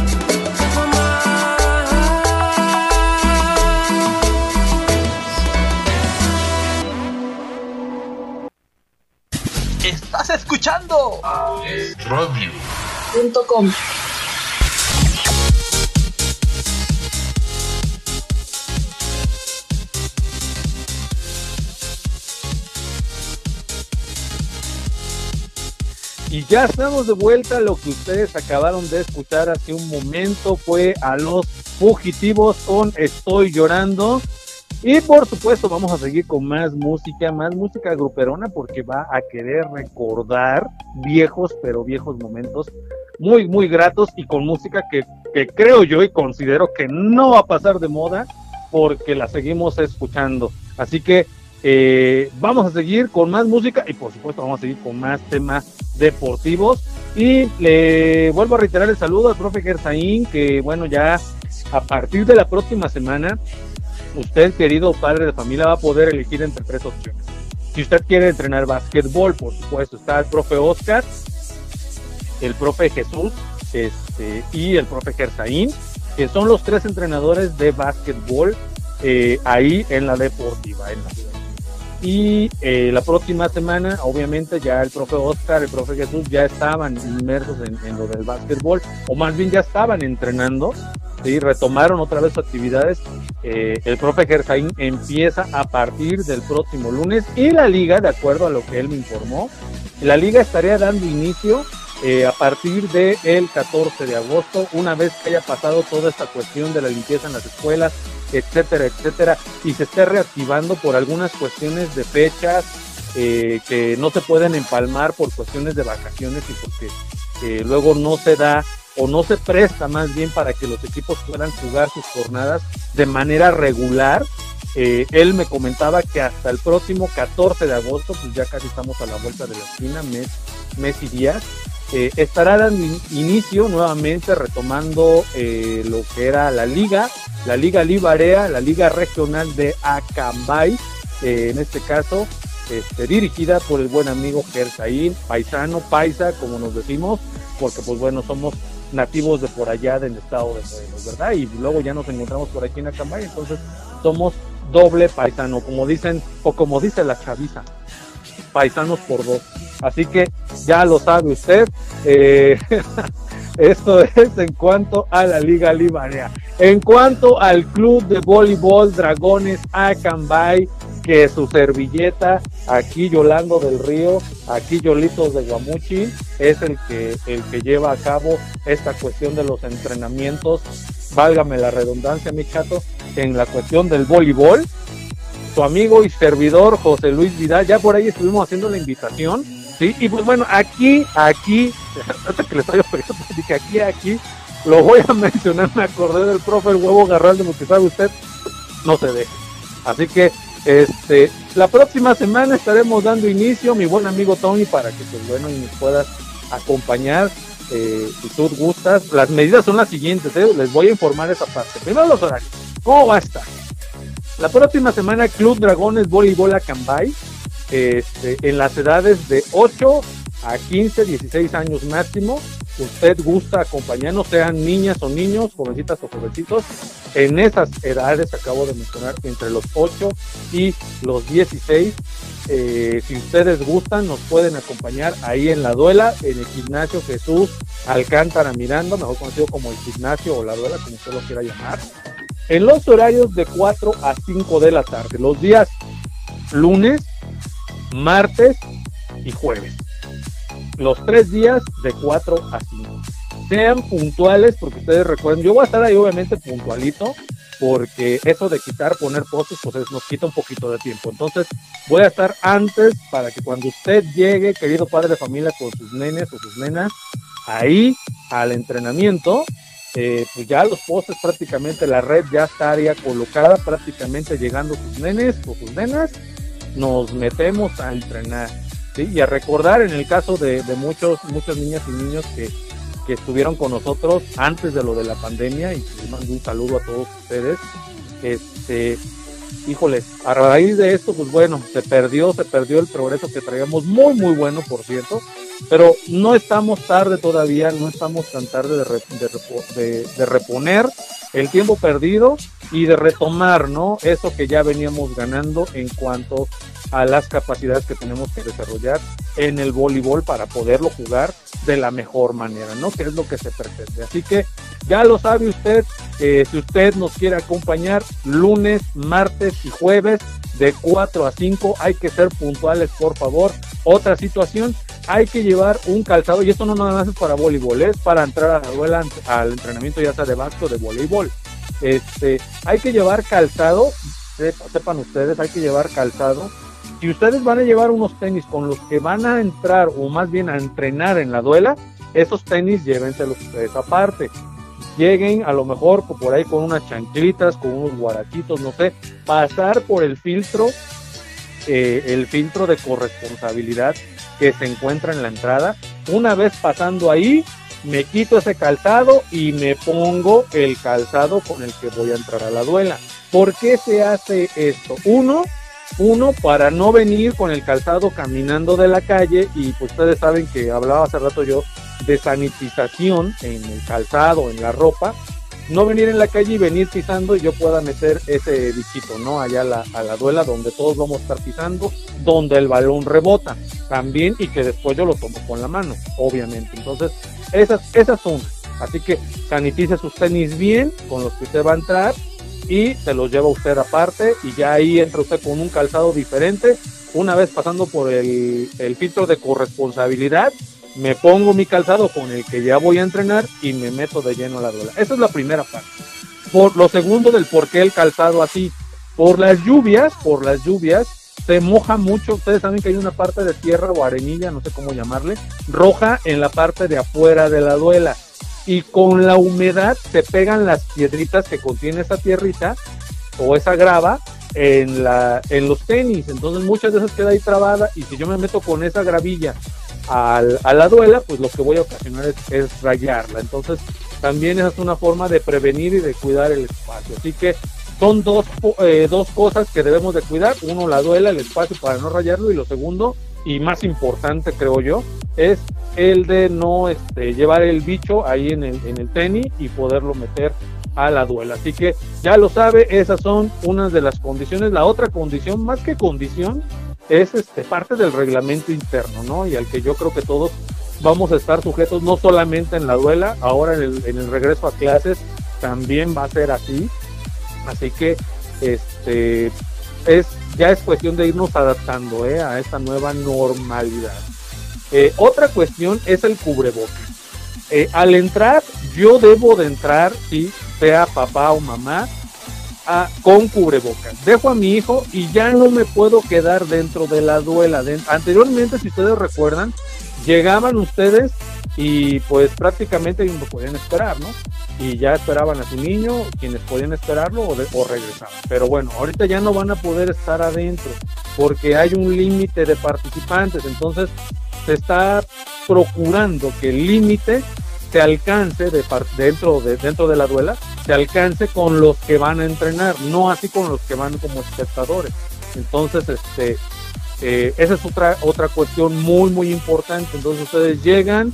[SPEAKER 5] Estás escuchando Radio.com.
[SPEAKER 4] Y ya estamos de vuelta. Lo que ustedes acabaron de escuchar hace un momento fue a los fugitivos con Estoy llorando.
[SPEAKER 2] Y por supuesto vamos a seguir con más música, más música gruperona porque va a querer recordar viejos, pero viejos momentos muy, muy gratos y con música que, que creo yo y considero que no va a pasar de moda porque la seguimos escuchando. Así que eh, vamos a seguir con más música y por supuesto vamos a seguir con más temas deportivos. Y le vuelvo a reiterar el saludo al profe Gersaín, que bueno, ya a partir de la próxima semana, usted, querido padre de familia, va a poder elegir entre tres opciones. Si usted quiere entrenar básquetbol, por supuesto, está el profe Oscar, el profe Jesús este, y el profe Gersaín, que son los tres entrenadores de básquetbol eh, ahí en la deportiva, en la y eh, la próxima semana, obviamente, ya el profe Oscar, el profe Jesús ya estaban inmersos en, lo del básquetbol, o más bien ya estaban entrenando, ¿sí? retomaron otra vez sus actividades. Eh, el profe Gersaín empieza a partir del próximo lunes y la liga, de acuerdo a lo que él me informó, la liga estaría dando inicio eh, a partir del el 14 de agosto, una vez que haya pasado toda esta cuestión de la limpieza en las escuelas, etcétera, etcétera, y se esté reactivando por algunas cuestiones de fechas eh, que no se pueden empalmar por cuestiones de vacaciones y porque eh, luego no se da o no se presta más bien para que los equipos puedan jugar sus jornadas de manera regular. Él me comentaba que hasta el próximo 14 de agosto, pues ya casi estamos a la vuelta de la esquina, mes, mes y días, estará dando inicio nuevamente retomando lo que era la liga la Liga Libarea, la Liga Regional de Acambay, eh, en este caso, este, dirigida por el buen amigo Gersaín, paisano, paisa, como nos decimos, porque pues bueno, somos nativos de por allá del estado de Morelos, ¿verdad? Y luego ya nos encontramos por aquí en Acambay, entonces somos doble paisano, como dicen, o como dice la chaviza, paisanos por dos. Así que ya lo sabe usted. Eh, Esto es en cuanto a la Liga Libarea. En cuanto al Club de Voleibol Dragones Acambay, que su servilleta, aquí Yolando del Río, aquí Yolitos de Guamuchi, es el que, el que lleva a cabo esta cuestión de los entrenamientos, válgame la redundancia, mi chato, en la cuestión del voleibol. Su amigo y servidor José Luis Vidal, ya por ahí estuvimos haciendo la invitación Sí, y pues bueno, aquí, aquí, que le estoy ofreciendo, pues aquí, aquí, lo voy a mencionar, me acordé del profe el huevo Garralde, porque sabe usted, no se deje. Así que, este, la próxima semana estaremos dando inicio, mi buen amigo Tony, para que pues bueno, y nos puedas acompañar, eh, si tú gustas. Las medidas son las siguientes, ¿eh? les voy a informar esa parte. Primero los horarios, ¿cómo va a estar? La próxima semana Club Dragones Voleibol Acambay este, en las edades de 8 a 15, 16 años máximo. Usted gusta acompañarnos, sean niñas o niños, jovencitas o jovencitos. En esas edades, acabo de mencionar, entre los 8 y los 16. Eh, si ustedes gustan, nos pueden acompañar ahí en la duela, en el gimnasio Jesús Alcántara Miranda, mejor conocido como el gimnasio o la duela, como usted lo quiera llamar. En los horarios de 4 a 5 de la tarde, los días lunes, martes y jueves. Los tres días de 4 a 5. Sean puntuales porque ustedes recuerden, yo voy a estar ahí obviamente puntualito porque eso de quitar, poner postes, pues nos quita un poquito de tiempo. Entonces voy a estar antes para que cuando usted llegue, querido padre de familia, con sus nenes o sus nenas, ahí al entrenamiento, eh, pues ya los postes prácticamente, la red ya estaría colocada prácticamente llegando sus nenes o sus nenas nos metemos a entrenar y a recordar en el caso de, muchos, muchas niñas y niños que, que, estuvieron con nosotros antes de lo de la pandemia y les mando un saludo a todos ustedes. Este, híjole, a raíz de esto, pues bueno, se perdió, se perdió el progreso que traíamos, muy, muy bueno, por cierto, pero no estamos tarde todavía, no estamos tan tarde de, de, de reponer el tiempo perdido y de retomar, ¿no? Eso que ya veníamos ganando en cuanto a las capacidades que tenemos que desarrollar en el voleibol para poderlo jugar de la mejor manera, ¿no? Que es lo que se pretende. Así que ya lo sabe usted, eh, si usted nos quiere acompañar lunes, martes y jueves de 4 a 5, hay que ser puntuales, por favor. Otra situación, hay que llevar un calzado, y esto no nada más es para voleibol, es para entrar a la duela al entrenamiento ya sea de básquet de voleibol. Este, hay que llevar calzado sepan ustedes, hay que llevar calzado. Si ustedes van a llevar unos tenis con los que van a entrar o más bien a entrenar en la duela, esos tenis llévenselos ustedes aparte. Lleguen a lo mejor por ahí con unas chanclitas, con unos guarachitos, no sé, pasar por el filtro, eh, el filtro de corresponsabilidad que se encuentra en la entrada. Una vez pasando ahí, me quito ese calzado y me pongo el calzado con el que voy a entrar a la duela. ¿Por qué se hace esto? Uno, uno para no venir con el calzado caminando de la calle y pues ustedes saben que hablaba hace rato yo de sanitización en el calzado, en la ropa, no venir en la calle y venir pisando y yo pueda meter ese bichito, ¿no? Allá a la, a la duela donde todos vamos a estar pisando, donde el balón rebota también y que después yo lo tomo con la mano, obviamente. Entonces, esas, esas son. Así que sanitice sus tenis bien con los que usted va a entrar y se los lleva usted aparte y ya ahí entra usted con un calzado diferente. Una vez pasando por el, filtro de corresponsabilidad, me pongo mi calzado con el que ya voy a entrenar y me meto de lleno a la duela. Esa es la primera parte. Por lo segundo del por qué el calzado así. Por las lluvias, por las lluvias, se moja mucho. Ustedes saben que hay una parte de tierra o arenilla, no sé cómo llamarle, roja en la parte de afuera de la duela. Y con la humedad se pegan las piedritas que contiene esa tierrita o esa grava en, la, en los tenis. Entonces muchas veces queda ahí trabada y si yo me meto con esa gravilla al, a la duela, pues lo que voy a ocasionar es, rayarla. Entonces, también esa es una forma de prevenir y de cuidar el espacio. Así que son dos, eh, dos cosas que debemos de cuidar. Uno, la duela, el espacio para no rayarlo. Y lo segundo, y más importante creo yo, es el de no este, llevar el bicho ahí en el, en el tenis y poderlo meter a la duela. Así que ya lo sabe, esas son unas de las condiciones. La otra condición, más que condición, es este, parte del reglamento interno, ¿no? Y al que yo creo que todos vamos a estar sujetos, no solamente en la duela, ahora en el, en el regreso a clases también va a ser así. Así que este es ya es cuestión de irnos adaptando ¿eh? a esta nueva normalidad. Eh, otra cuestión es el cubrebocas. Eh, al entrar, yo debo de entrar, si sea papá o mamá, con cubrebocas. Dejo a mi hijo y ya no me puedo quedar dentro de la duela. anteriormente, si ustedes recuerdan, llegaban ustedes y pues prácticamente no podían esperar, ¿no? Y ya esperaban a su niño, quienes podían esperarlo o, o regresaban. Pero bueno, ahorita ya no van a poder estar adentro porque hay un límite de participantes. Entonces, se está procurando que el límite se alcance de dentro de dentro de la duela se alcance con los que van a entrenar no así con los que van como espectadores entonces este eh, esa es otra otra cuestión muy muy importante entonces ustedes llegan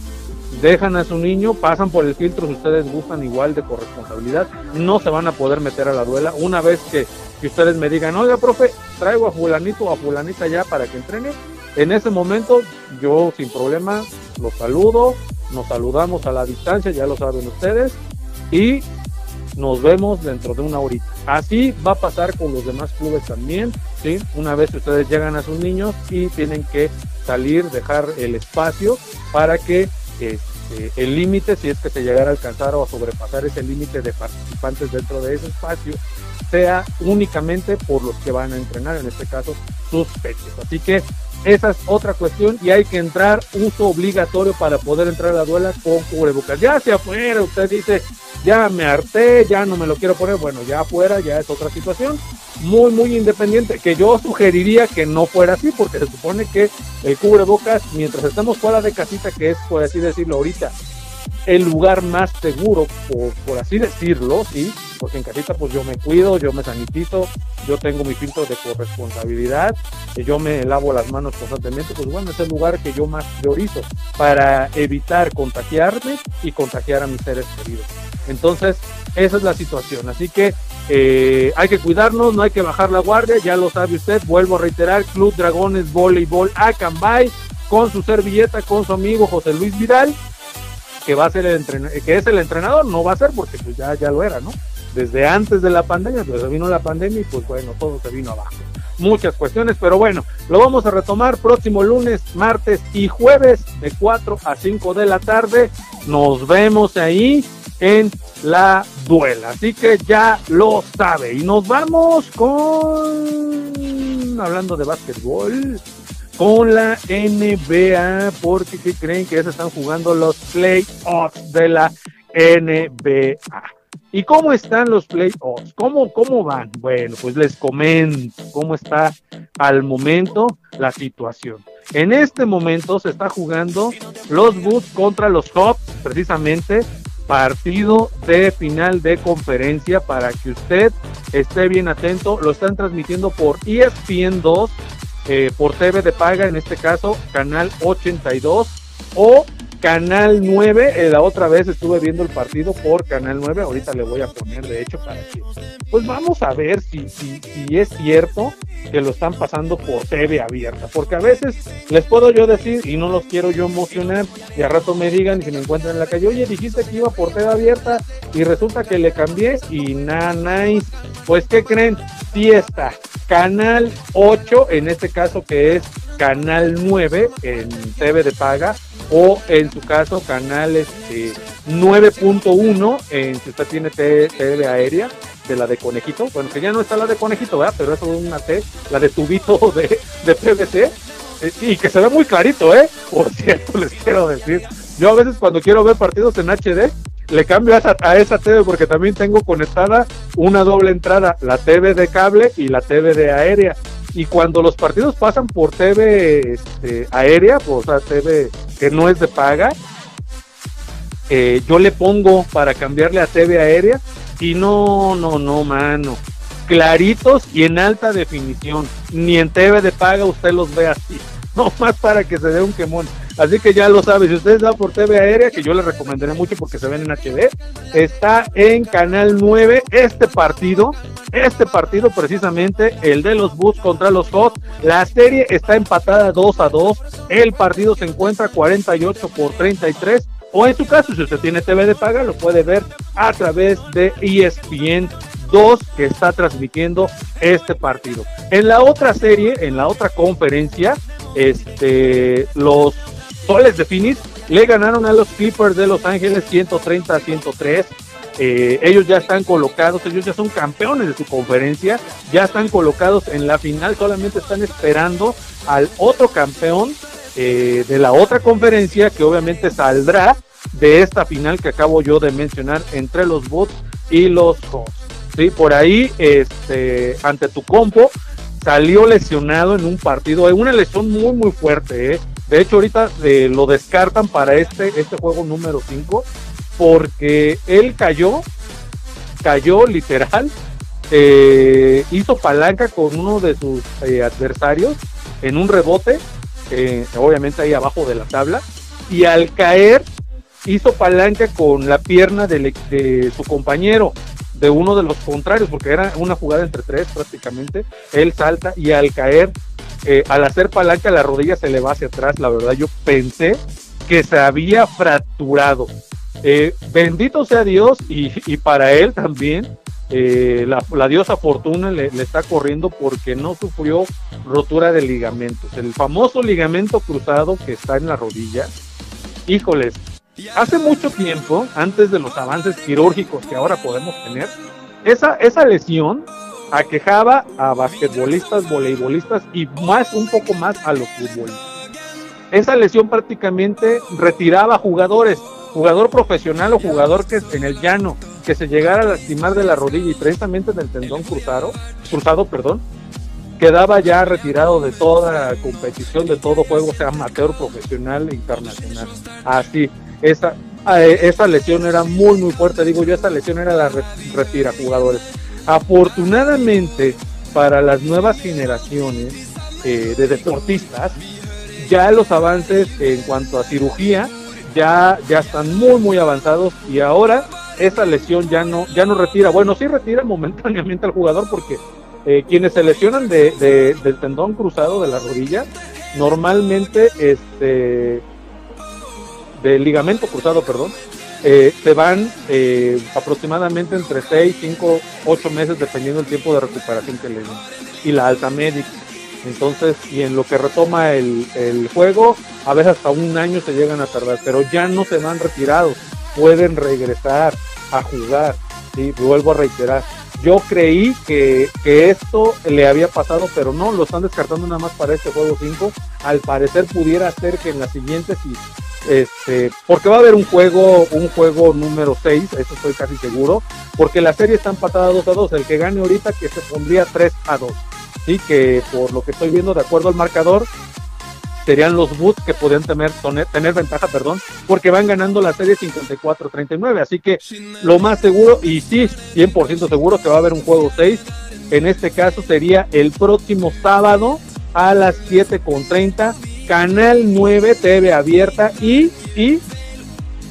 [SPEAKER 2] dejan a su niño pasan por el filtro si ustedes gustan igual de corresponsabilidad no se van a poder meter a la duela una vez que, que ustedes me digan oiga profe traigo a fulanito o a fulanita ya para que entrene en ese momento yo sin problema los saludo, nos saludamos a la distancia, ya lo saben ustedes, y nos vemos dentro de una horita. Así va a pasar con los demás clubes también, ¿sí? Una vez ustedes llegan a sus niños y tienen que salir, dejar el espacio para que este, el límite, si es que se llegara a alcanzar o a sobrepasar ese límite de participantes dentro de ese espacio, sea únicamente por los que van a entrenar, en este caso sus peches. Así que esa es otra cuestión y hay que entrar uso obligatorio para poder entrar a la duela con cubrebocas. Ya hacia afuera, usted dice, ya me harté, ya no me lo quiero poner. Bueno, ya afuera ya es otra situación. Muy, muy independiente. Que yo sugeriría que no fuera así, porque se supone que el cubrebocas, mientras estamos fuera de casita, que es por así decirlo ahorita, el lugar más seguro, por, por así decirlo, ¿sí? Porque en casita pues yo me cuido, yo me sanitizo, yo tengo mi filtro de corresponsabilidad, yo me lavo las manos constantemente, pues bueno, es el lugar que yo más priorizo para evitar contagiarme y contagiar a mis seres queridos. Entonces, esa es la situación. Así que eh, hay que cuidarnos, no hay que bajar la guardia, ya lo sabe usted, vuelvo a reiterar, Club Dragones Voleibol Acambay, con su servilleta, con su amigo José Luis Vidal, que va a ser el que es el entrenador, no va a ser porque pues ya, ya lo era, ¿no? Desde antes de la pandemia, pues vino la pandemia y pues bueno, todo se vino abajo. Muchas cuestiones, pero bueno, lo vamos a retomar próximo lunes, martes y jueves de 4 a 5 de la tarde. Nos vemos ahí en la duela. Así que ya lo sabe. Y nos vamos con, hablando de básquetbol, con la NBA, porque ¿qué creen que ya se están jugando los playoffs de la NBA? ¿Y cómo están los playoffs? ¿Cómo, ¿Cómo van? Bueno, pues les comento cómo está al momento la situación. En este momento se está jugando los Bulls contra los Hawks, precisamente partido de final de conferencia para que usted esté bien atento. Lo están transmitiendo por ESPN 2, eh, por TV de paga, en este caso, canal 82 o Canal 9, eh, la otra vez estuve viendo el partido por Canal 9, ahorita le voy a poner de hecho para que, pues vamos a ver si, es cierto que lo están pasando por TV abierta, porque a veces les puedo yo decir y no los quiero yo emocionar y a rato me digan y si me encuentran en la calle, oye, dijiste que iba por TV abierta y resulta que le cambié y nada, nice. Pues, ¿qué creen? Sí está. Canal 8, en este caso que es Canal 9 en TV de paga, o en su caso canal este, 9.1 en si usted tiene TV aérea de la de conejito, bueno que ya no está la de conejito, ¿verdad? pero es una T, la de tubito de, de PVC eh, y que se ve muy clarito, ¿eh? Por cierto, les quiero decir, yo a veces cuando quiero ver partidos en HD le cambio a esa, a esa TV porque también tengo conectada una doble entrada, la TV de cable y la TV de aérea y cuando los partidos pasan por TV este, aérea, o sea, TV que no es de paga, eh, yo le pongo para cambiarle a TV aérea y no, no, no, mano. Claritos y en alta definición. Ni en TV de paga usted los ve así. No más para que se dé un quemón. Así que ya lo sabe, si usted da por TV aérea, que yo le recomendaré mucho porque se ven en HD, está en Canal 9 este partido, este partido precisamente, el de los Bulls contra los Hawks. La serie está empatada 2 a 2, el partido se encuentra 48 por 33 o en su caso, si usted tiene TV de paga, lo puede ver a través de ESPN 2 que está transmitiendo este partido. En la otra serie, en la otra conferencia, este, los Soles de Phoenix le ganaron a los Clippers de Los Ángeles 130 a 103. Eh, ellos ya están colocados, ellos ya son campeones de su conferencia, ya están colocados en la final, solamente están esperando al otro campeón eh, de la otra conferencia que obviamente saldrá de esta final que acabo yo de mencionar entre los Bucks y los Hawks. Sí, por ahí, este, ante tu compo, salió lesionado en un partido, una lesión muy muy fuerte, ¿eh? De hecho, ahorita eh, lo descartan para este, este juego número 5 porque él cayó, cayó literal, eh, hizo palanca con uno de sus eh, adversarios en un rebote, obviamente ahí abajo de la tabla, y al caer hizo palanca con la pierna de, de su compañero, de uno de los contrarios, porque era una jugada entre tres prácticamente, él salta y al caer eh, al hacer palanca la rodilla se le va hacia atrás, la verdad yo pensé que se había fracturado. Eh, bendito sea Dios y, para él también, eh, la, diosa Fortuna le, está corriendo porque no sufrió rotura de ligamentos. El famoso ligamento cruzado que está en la rodilla, híjoles, hace mucho tiempo, antes de los avances quirúrgicos que ahora podemos tener, esa, esa lesión aquejaba a basquetbolistas, voleibolistas y más, un poco más a los futbolistas. Esa lesión prácticamente retiraba jugadores, jugador profesional o jugador que en el llano, que se llegara a lastimar de la rodilla y precisamente del tendón cruzado, cruzado, perdón, quedaba ya retirado de toda competición, de todo juego, sea amateur, profesional internacional. Así, esa, eh, esa lesión era muy, muy fuerte. Digo yo, esa lesión era la retira jugadores. Afortunadamente para las nuevas generaciones eh, de deportistas, ya los avances en cuanto a cirugía ya, ya están muy muy avanzados y ahora esa lesión ya no, ya no retira. Bueno, sí retira momentáneamente al jugador porque eh, quienes se lesionan de, del tendón cruzado de la rodilla, normalmente este del ligamento cruzado, perdón, eh, se van eh, aproximadamente entre 6, 5, 8 meses dependiendo del tiempo de recuperación que le den y la alta médica. Entonces, y en lo que retoma el, el, juego, a veces hasta un año se llegan a tardar, pero ya no se van retirados. pueden regresar a jugar. ¿sí? Vuelvo a reiterar. Yo creí que, que, esto le había pasado, pero no, lo están descartando nada más para este juego 5. Al parecer pudiera ser que en la siguiente, sí, este, porque va a haber un juego, un juego número 6, eso estoy casi seguro, porque la serie está empatada 2 a 2, el que gane ahorita que se pondría 3 a 2. Sí, que por lo que estoy viendo de acuerdo al marcador, serían los Boots que podrían tener, tener ventaja, perdón, porque van ganando la serie 54-39. Así que lo más seguro, y sí, 100% seguro que va a haber un juego 6. En este caso sería el próximo sábado a las 7.30, Canal 9 TV abierta y, y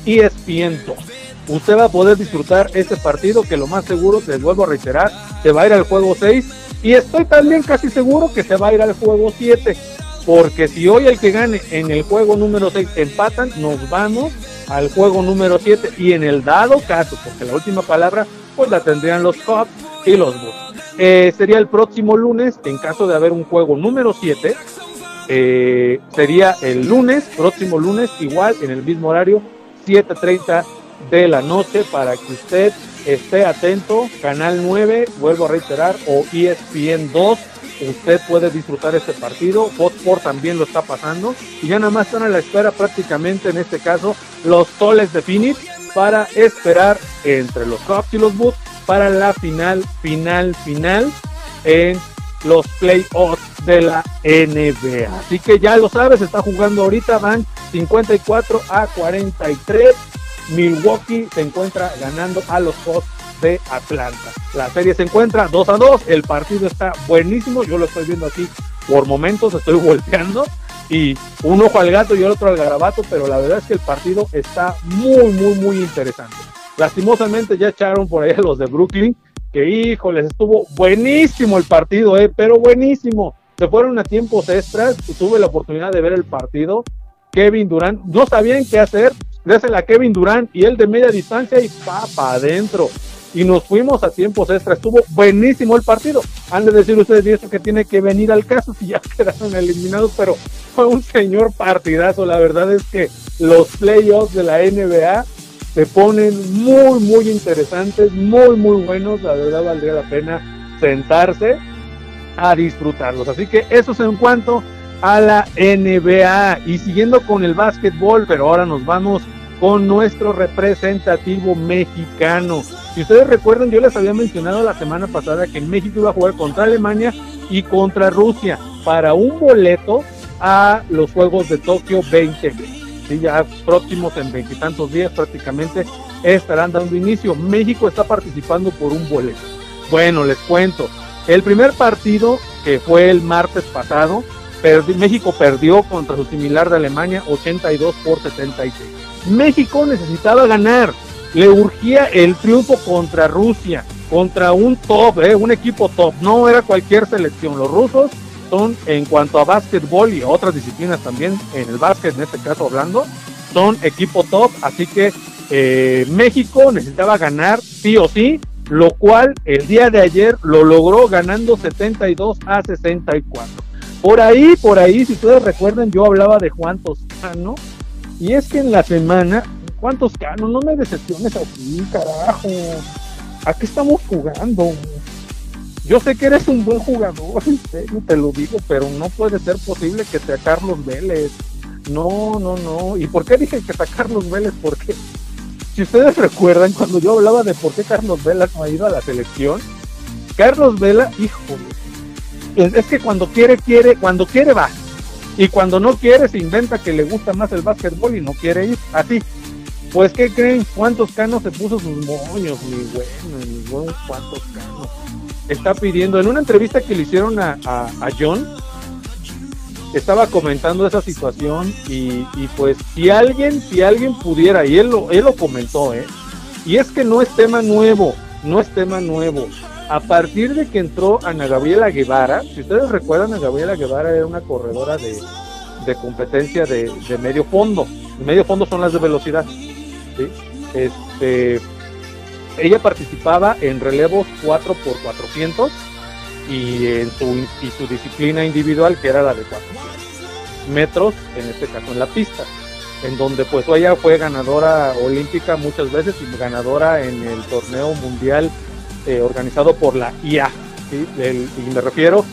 [SPEAKER 2] ESPN 2. Usted va a poder disfrutar este partido que lo más seguro, les vuelvo a reiterar, se va a ir al juego 6 y estoy también casi seguro que se va a ir al juego 7 porque si hoy el que gane en el juego número 6 empatan, nos vamos al juego número 7 y en el dado caso, porque la última palabra pues la tendrían los Cubs y los Bulls. Eh, sería el próximo lunes, en caso de haber un juego número 7, eh, sería el lunes, próximo lunes, igual en el mismo horario, 7.30 de la noche, para que usted esté atento, Canal 9, vuelvo a reiterar, o ESPN 2, usted puede disfrutar este partido. Fox también lo está pasando. Y ya nada más están a la espera prácticamente en este caso los Soles de Phoenix para esperar entre los Cubs y los Bulls para la final, final, final en los playoffs de la NBA. Así que ya lo sabes, está jugando ahorita, van 54 a 43. Milwaukee se encuentra ganando a los Hawks de Atlanta. La serie se encuentra 2 a 2, el partido está buenísimo, yo lo estoy viendo aquí por momentos, estoy volteando y un ojo al gato y el otro al garabato, pero la verdad es que el partido está muy, muy, muy interesante. Lastimosamente ya echaron por ahí a los de Brooklyn, que híjoles, estuvo buenísimo el partido, eh, pero buenísimo. Se fueron a tiempos extras, tuve la oportunidad de ver el partido. Kevin Durant, no sabían qué hacer, désela a Kevin Durant y él de media distancia y pa, pa adentro y nos fuimos a tiempos extra. Estuvo buenísimo el partido. Han de decir ustedes, y eso que tiene que venir al caso si ya quedaron eliminados, pero fue un señor partidazo. La verdad es que los playoffs de la NBA se ponen muy, muy interesantes, muy, muy buenos. La verdad valdría la pena sentarse a disfrutarlos. Así que eso es en cuanto a la NBA. Y siguiendo con el básquetbol, pero ahora nos vamos con nuestro representativo mexicano. Si ustedes recuerdan, yo les había mencionado la semana pasada que México iba a jugar contra Alemania y contra Rusia para un boleto a los Juegos de Tokio 2020. Sí, ya próximos en veintitantos días prácticamente estarán dando inicio. México está participando por un boleto. Bueno, les cuento. El primer partido, que fue el martes pasado, México perdió contra su similar de Alemania 82 por 76. México necesitaba ganar le urgía el triunfo contra Rusia, contra un top, eh, un equipo top, no era cualquier selección. Los rusos son, en cuanto a básquetbol y otras disciplinas también, en el básquet en este caso hablando, son equipo top, así que eh, México necesitaba ganar sí o sí, lo cual el día de ayer lo logró ganando 72 a 64. Por ahí, por ahí, si ustedes recuerdan, yo hablaba de Juan Toscano, y es que en la semana ¿Cuántos canos? No me decepciones así, carajo. ¿A qué estamos jugando? Yo sé que eres un buen jugador, en serio, te lo digo, pero no puede ser posible que sea Carlos Vélez. No, no, no. ¿Y por qué dije que sea Carlos Vélez? Porque si ustedes recuerdan, cuando yo hablaba de por qué Carlos Vela no ha ido a la selección, Carlos Vela, híjole, es que cuando quiere, quiere, cuando quiere va. Y cuando no quiere, se inventa que le gusta más el básquetbol y no quiere ir. Así, pues, ¿qué creen? ¿Cuántos canos se puso sus moños? Mi bueno, mi bueno, ¿cuántos canos? Está pidiendo, en una entrevista que le hicieron a, John, estaba comentando esa situación y, pues si alguien, si alguien pudiera, y él lo, él lo comentó, ¿eh? Y es que no es tema nuevo, no es tema nuevo. A partir de que entró Ana Gabriela Guevara, si ustedes recuerdan, Ana Gabriela Guevara era una corredora de, competencia de, de medio fondo. medio fondo son las de velocidad. Este, ella participaba en relevos 4 por 400 y en su, y su disciplina individual que era la de 400 metros, en este caso en la pista. en donde pues ella fue ganadora olímpica muchas veces y ganadora en el torneo mundial eh, organizado por la IA, y me refiero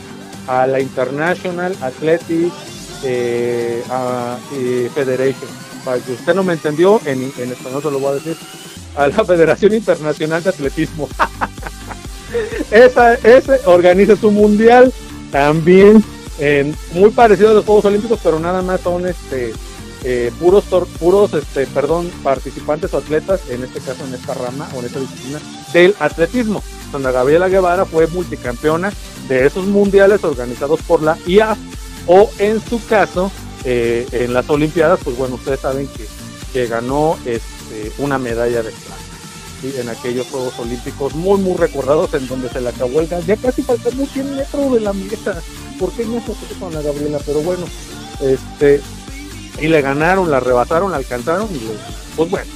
[SPEAKER 2] a la International Athletic eh, Federation. Para que usted no me entendió, en, en español se lo voy a decir, a la Federación Internacional de Atletismo. Esa, ese organiza su mundial también muy parecido a los Juegos Olímpicos, pero nada más son este eh, puros puros este perdón participantes o atletas en este caso en esta rama o en esta disciplina del atletismo. Donde Gabriela Guevara fue multicampeona de esos mundiales organizados por la IA o en su caso eh, en las Olimpiadas, pues bueno, ustedes saben que, que ganó este, una medalla de plata en aquellos Juegos Olímpicos muy, muy recordados en donde se le acabó el gas. Ya casi faltamos 100 metros de la meta. ¿Por qué no se con la Gabriela? Pero bueno, este, y le ganaron, la rebasaron, la alcanzaron y pues bueno,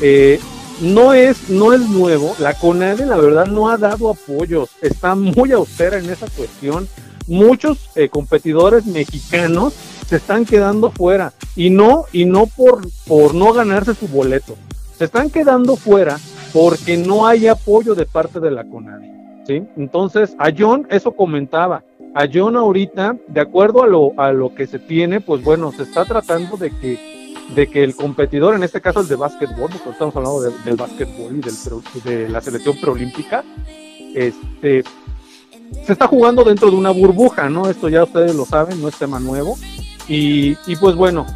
[SPEAKER 2] eh, no es, no es nuevo. La CONADE, la verdad, no ha dado apoyos. Está muy austera en esa cuestión. Muchos eh, competidores mexicanos se están quedando fuera y no y no por por no ganarse su boleto. Se están quedando fuera porque no hay apoyo de parte de la CONADE. ¿sí? Entonces, a John eso comentaba. A John ahorita, de acuerdo a lo, a lo que se tiene, pues bueno, se está tratando de que de que el competidor, en este caso el de básquetbol, porque estamos hablando del básquetbol y del, de la selección preolímpica, este, se está jugando dentro de una burbuja, ¿no? Esto ya ustedes lo saben, no es tema nuevo. Y, y pues bueno,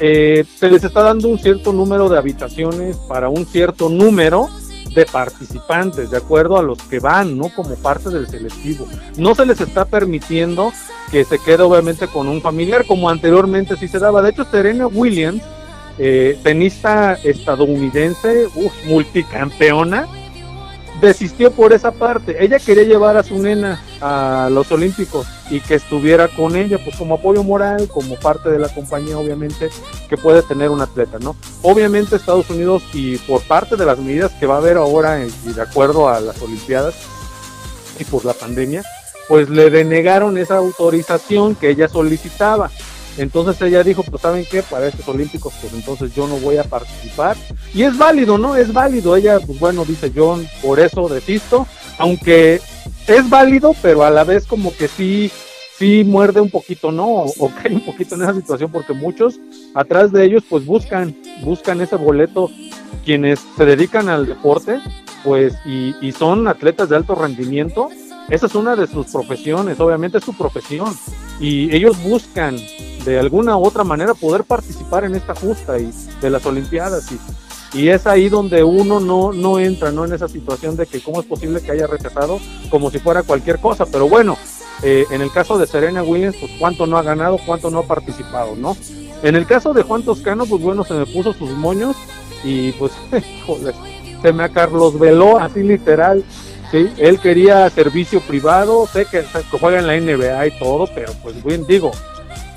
[SPEAKER 2] eh, se les está dando un cierto número de habitaciones para un cierto número de participantes, de acuerdo a los que van, ¿no? Como parte del selectivo. No se les está permitiendo que se quede obviamente con un familiar, como anteriormente sí se daba. De hecho, Serena Williams, eh, tenista estadounidense, multicampeona, desistió por esa parte. Ella quería llevar a su nena a los Olímpicos y que estuviera con ella, pues como apoyo moral, como parte de la compañía, obviamente, que puede tener un atleta, ¿no? Obviamente Estados Unidos y por parte de las medidas que va a haber ahora y de acuerdo a las Olimpiadas y por la pandemia, pues le denegaron esa autorización que ella solicitaba. Entonces ella dijo, pues saben qué, para estos olímpicos, pues entonces yo no voy a participar. Y es válido, ¿no? Es válido. Ella, pues bueno, dice John, por eso desisto, aunque es válido, pero a la vez como que sí, sí muerde un poquito, ¿no? O, cae un poquito en esa situación, porque muchos atrás de ellos, pues buscan, buscan ese boleto, quienes se dedican al deporte, pues, y, y son atletas de alto rendimiento, esa es una de sus profesiones, obviamente es su profesión. Y ellos buscan de alguna u otra manera poder participar en esta justa y de las Olimpiadas. Y, y es ahí donde uno no, no entra ¿no? en esa situación de que cómo es posible que haya rechazado como si fuera cualquier cosa. Pero bueno, eh, en el caso de Serena Williams, pues cuánto no ha ganado, cuánto no ha participado, ¿no? En el caso de Juan Toscano, pues bueno, se me puso sus moños y pues, joder, se me a Carlos veló así literal él quería servicio privado, sé que, juega en la NBA y todo, pero pues bien digo,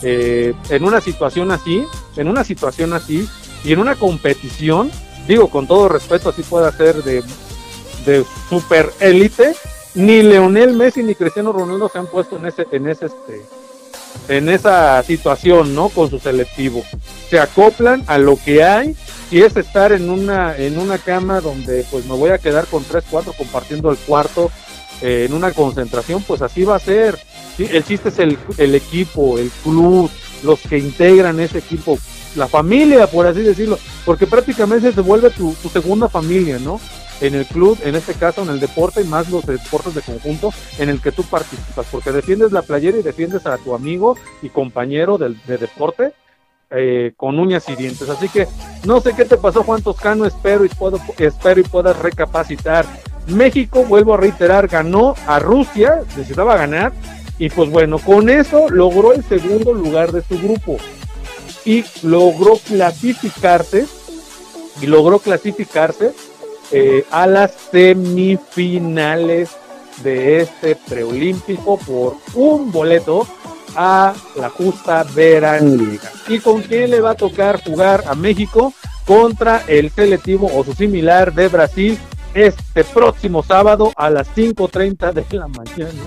[SPEAKER 2] eh, en una situación así, en una situación así y en una competición, digo con todo respeto, así puede ser de, de super élite, ni Leonel Messi ni Cristiano Ronaldo se han puesto en ese, en ese este, en esa situación, ¿no? Con su selectivo. Se acoplan a lo que hay y es estar en una, en una cama donde pues me voy a quedar con tres, cuatro compartiendo el cuarto eh, en una concentración, pues así va a ser. El chiste es el, el equipo, el club, los que integran ese equipo, la familia, por así decirlo, porque prácticamente se vuelve tu, tu segunda familia, ¿no? en el club, en este caso en el deporte y más los deportes de conjunto en el que tú participas, porque defiendes la playera y defiendes a tu amigo y compañero del, de deporte eh, con uñas y dientes. Así que no sé qué te pasó Juan Toscano, espero y puedo, espero y puedas recapacitar. México, vuelvo a reiterar, ganó a Rusia, necesitaba ganar, y pues bueno, con eso logró el segundo lugar de su grupo y logró clasificarse y logró clasificarse eh, a las semifinales de este preolímpico por un boleto a la justa Liga. ¿Y con quién le va a tocar jugar a México? Contra el selectivo o su similar de Brasil este próximo sábado a las 5.30 de la mañana.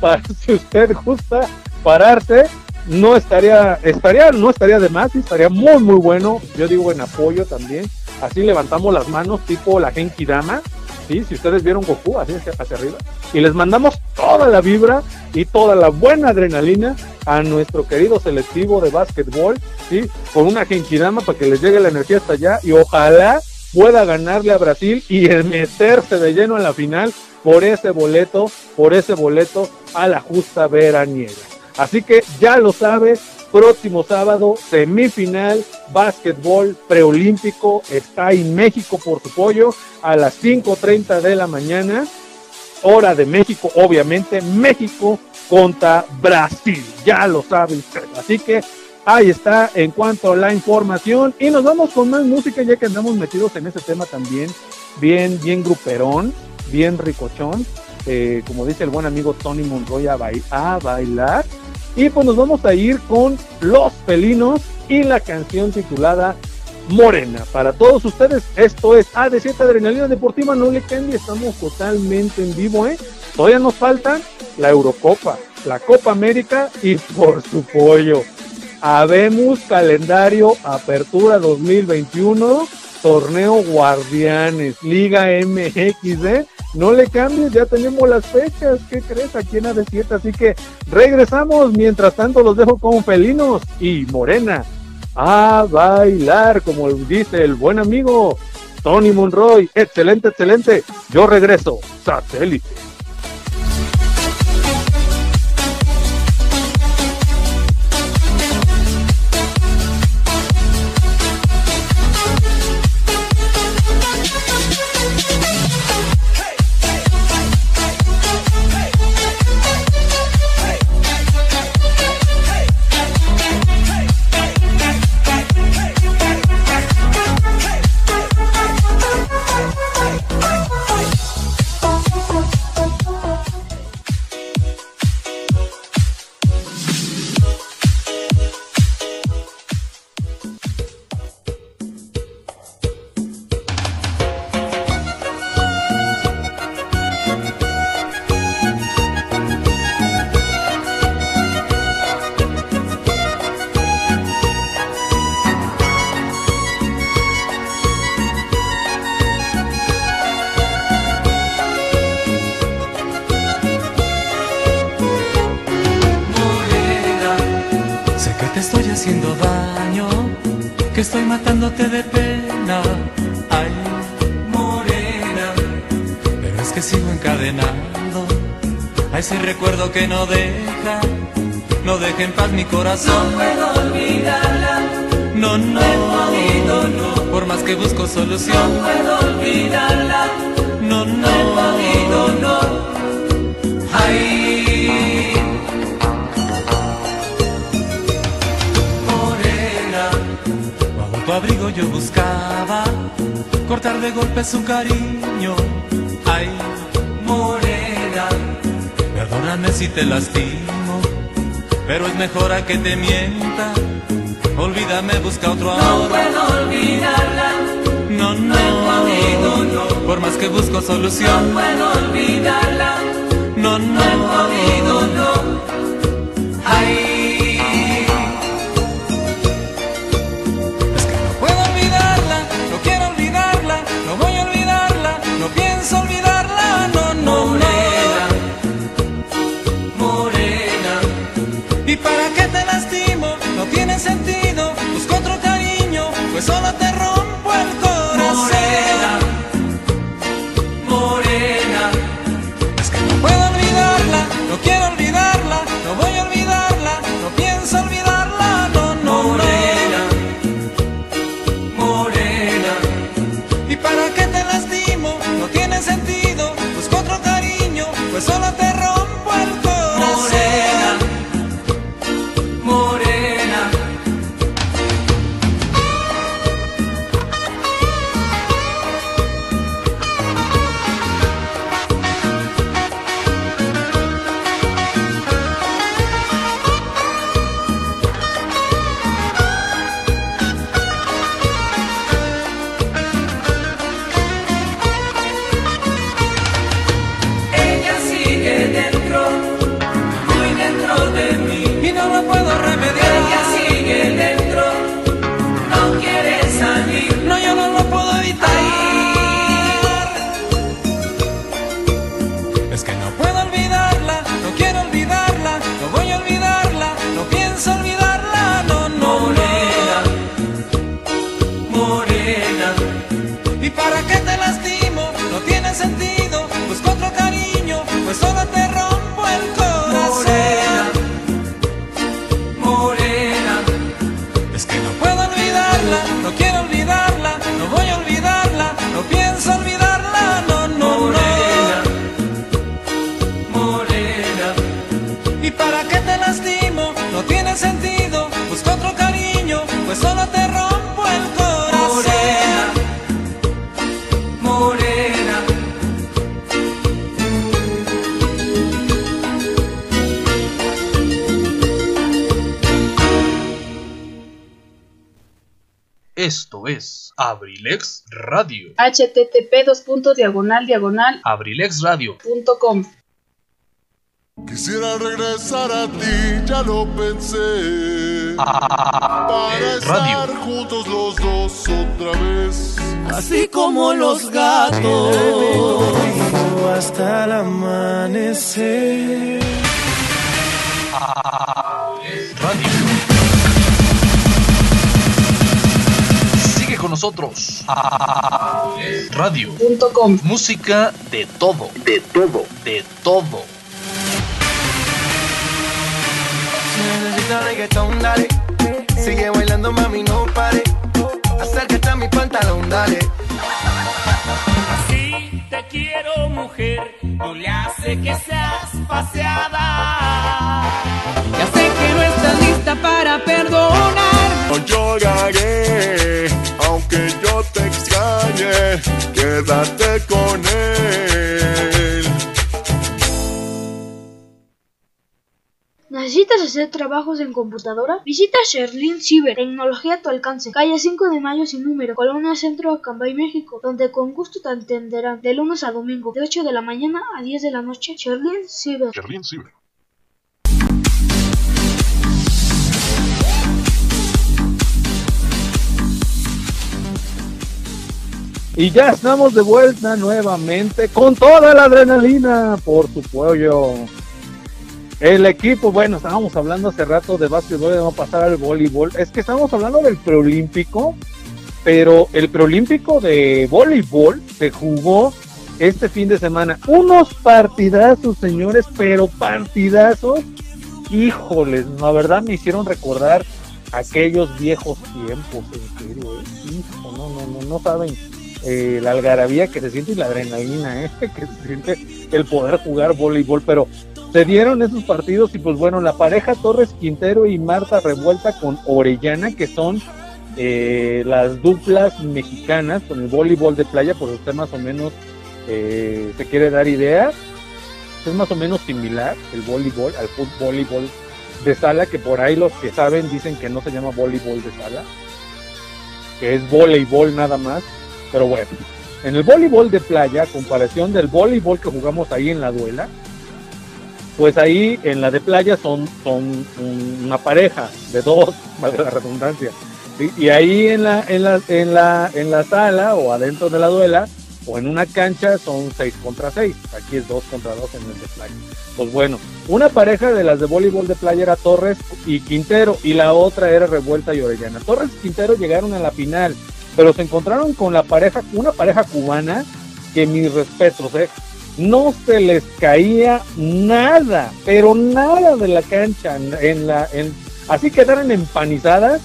[SPEAKER 2] Para si usted gusta pararse no estaría, estaría, no estaría de más, estaría muy muy bueno, yo digo en apoyo también, así levantamos las manos tipo la Genki Dama, ¿sí? si ustedes vieron Goku, así hacia, arriba, y les mandamos toda la vibra y toda la buena adrenalina a nuestro querido selectivo de básquetbol, ¿sí? con una Genki Dama para que les llegue la energía hasta allá y ojalá pueda ganarle a Brasil y meterse de lleno en la final por ese boleto, por ese boleto a la justa veraniega. Así que ya lo sabes, próximo sábado, semifinal, básquetbol preolímpico, está en México por su pollo, a las 5.30 de la mañana, hora de México, obviamente, México contra Brasil, ya lo sabe usted. Así que ahí está en cuanto a la información. Y nos vamos con más música ya que andamos metidos en ese tema también, bien, bien gruperón, bien ricochón, eh, como dice el buen amigo Tony Monroy, a bailar. Y pues nos vamos a ir con Los Pelinos y la canción titulada Morena. Para todos ustedes, esto es AD7 Adrenalina Deportiva, no le cambie, estamos totalmente en vivo, ¿eh? Todavía nos faltan la Eurocopa, la Copa América y por su pollo. Habemos calendario Apertura 2021, Torneo Guardianes, Liga MX, ¿eh? no le cambies, ya tenemos las fechas, ¿qué crees? Aquí en AD7, así que regresamos, mientras tanto los dejo con felinos y morena a bailar, como dice el buen amigo Tony Monroy, excelente, excelente, yo regreso, satélite.
[SPEAKER 4] No puedo olvidarla.
[SPEAKER 6] No, no.
[SPEAKER 4] podido, no.
[SPEAKER 6] Por más que busco solución.
[SPEAKER 4] No puedo olvidarla.
[SPEAKER 6] No, no.
[SPEAKER 4] he podido, no. Ay. Morena.
[SPEAKER 6] Bajo tu abrigo yo buscaba cortar de golpe su cariño. Ay,
[SPEAKER 4] morena.
[SPEAKER 6] Perdóname si te lastimo pero es mejor a que te mienta. Olvídame, busca otro
[SPEAKER 4] ahora. No puedo olvidarla.
[SPEAKER 6] No, no.
[SPEAKER 4] No no.
[SPEAKER 6] Por más que busco solución.
[SPEAKER 4] No puedo olvidarla.
[SPEAKER 6] No, no. No pues solo te
[SPEAKER 5] Abrilex Radio.
[SPEAKER 7] http dos puntos diagonal diagonal
[SPEAKER 5] abrilexradio.com
[SPEAKER 8] Quisiera regresar a ti, ya lo pensé. Para estar juntos los dos otra vez.
[SPEAKER 6] Así como los gatos. Hasta el amanecer.
[SPEAKER 5] Nosotros. Radio.com. Música de todo, de todo, de todo.
[SPEAKER 9] Si necesitas reggaetón, dale. Sigue bailando, mami, no pare. Acércate a mi pantalón, dale.
[SPEAKER 4] Así te quiero, mujer. No le hace que seas paseada.
[SPEAKER 6] Ya sé que no estás lista para perdonar.
[SPEAKER 8] No lloraré, Quédate con él.
[SPEAKER 10] ¿Necesitas hacer trabajos en computadora? Visita Sherlin Ciber, tecnología a tu alcance, calle 5 de Mayo sin número, Colonia Centro, Acambay, México, donde con gusto te atenderán de lunes a domingo, de 8 de la mañana a 10 de la noche. Sherlin Ciber.
[SPEAKER 8] Sherlin Ciber.
[SPEAKER 2] Y ya estamos de vuelta nuevamente con toda la adrenalina por tu pollo. El equipo, bueno, estábamos hablando hace rato de básquetbol, vamos a pasar al voleibol. Es que estamos hablando del preolímpico, pero el preolímpico de voleibol se jugó este fin de semana. Unos partidazos, señores, pero partidazos. Híjoles, la verdad me hicieron recordar aquellos viejos tiempos, en serio, ¿eh? No, no, no, no saben eh, la algarabía que se siente y la adrenalina, ¿eh? que se siente el poder jugar voleibol, pero se dieron esos partidos y pues bueno, la pareja Torres Quintero y Marta Revuelta con Orellana, que son eh, las duplas mexicanas con el voleibol de playa, por usted más o menos eh, se quiere dar idea, es más o menos similar el voleibol al fútbol voleibol de sala, que por ahí los que saben dicen que no se llama voleibol de sala, que es voleibol nada más, pero bueno, en el voleibol de playa, comparación del voleibol que jugamos ahí en la duela, pues ahí en la de playa son, son una pareja de dos, valga la redundancia. Y, y ahí en la, en, la, en, la, en la sala o adentro de la duela o en una cancha son seis contra seis. Aquí es dos contra dos en el de playa. Pues bueno, una pareja de las de voleibol de playa era Torres y Quintero y la otra era Revuelta y Orellana. Torres y Quintero llegaron a la final, pero se encontraron con la pareja, una pareja cubana que mis respetos, ¿eh? no se les caía nada, pero nada de la cancha. Así quedaron empanizadas,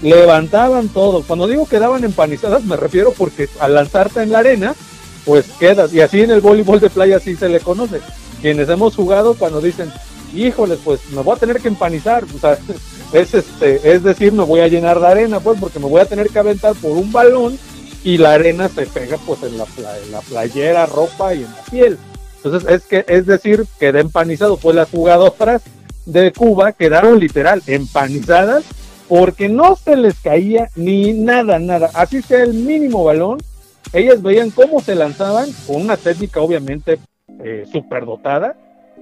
[SPEAKER 2] levantaban todo. Cuando digo quedaban empanizadas, me refiero porque al lanzarte en la arena, pues quedas. Y así en el voleibol de playa sí se le conoce. Quienes hemos jugado cuando dicen, híjoles, pues me voy a tener que empanizar. Es, este, es decir, me voy a llenar de arena, pues porque me voy a tener que aventar por un balón y la arena se pega pues en la, en la playera, ropa y en la piel. Entonces es que es decir, queda empanizado. Pues las jugadoras de Cuba quedaron literal empanizadas porque no se les caía ni nada, nada. Así sea el mínimo balón, ellas veían cómo se lanzaban con una técnica obviamente eh, superdotada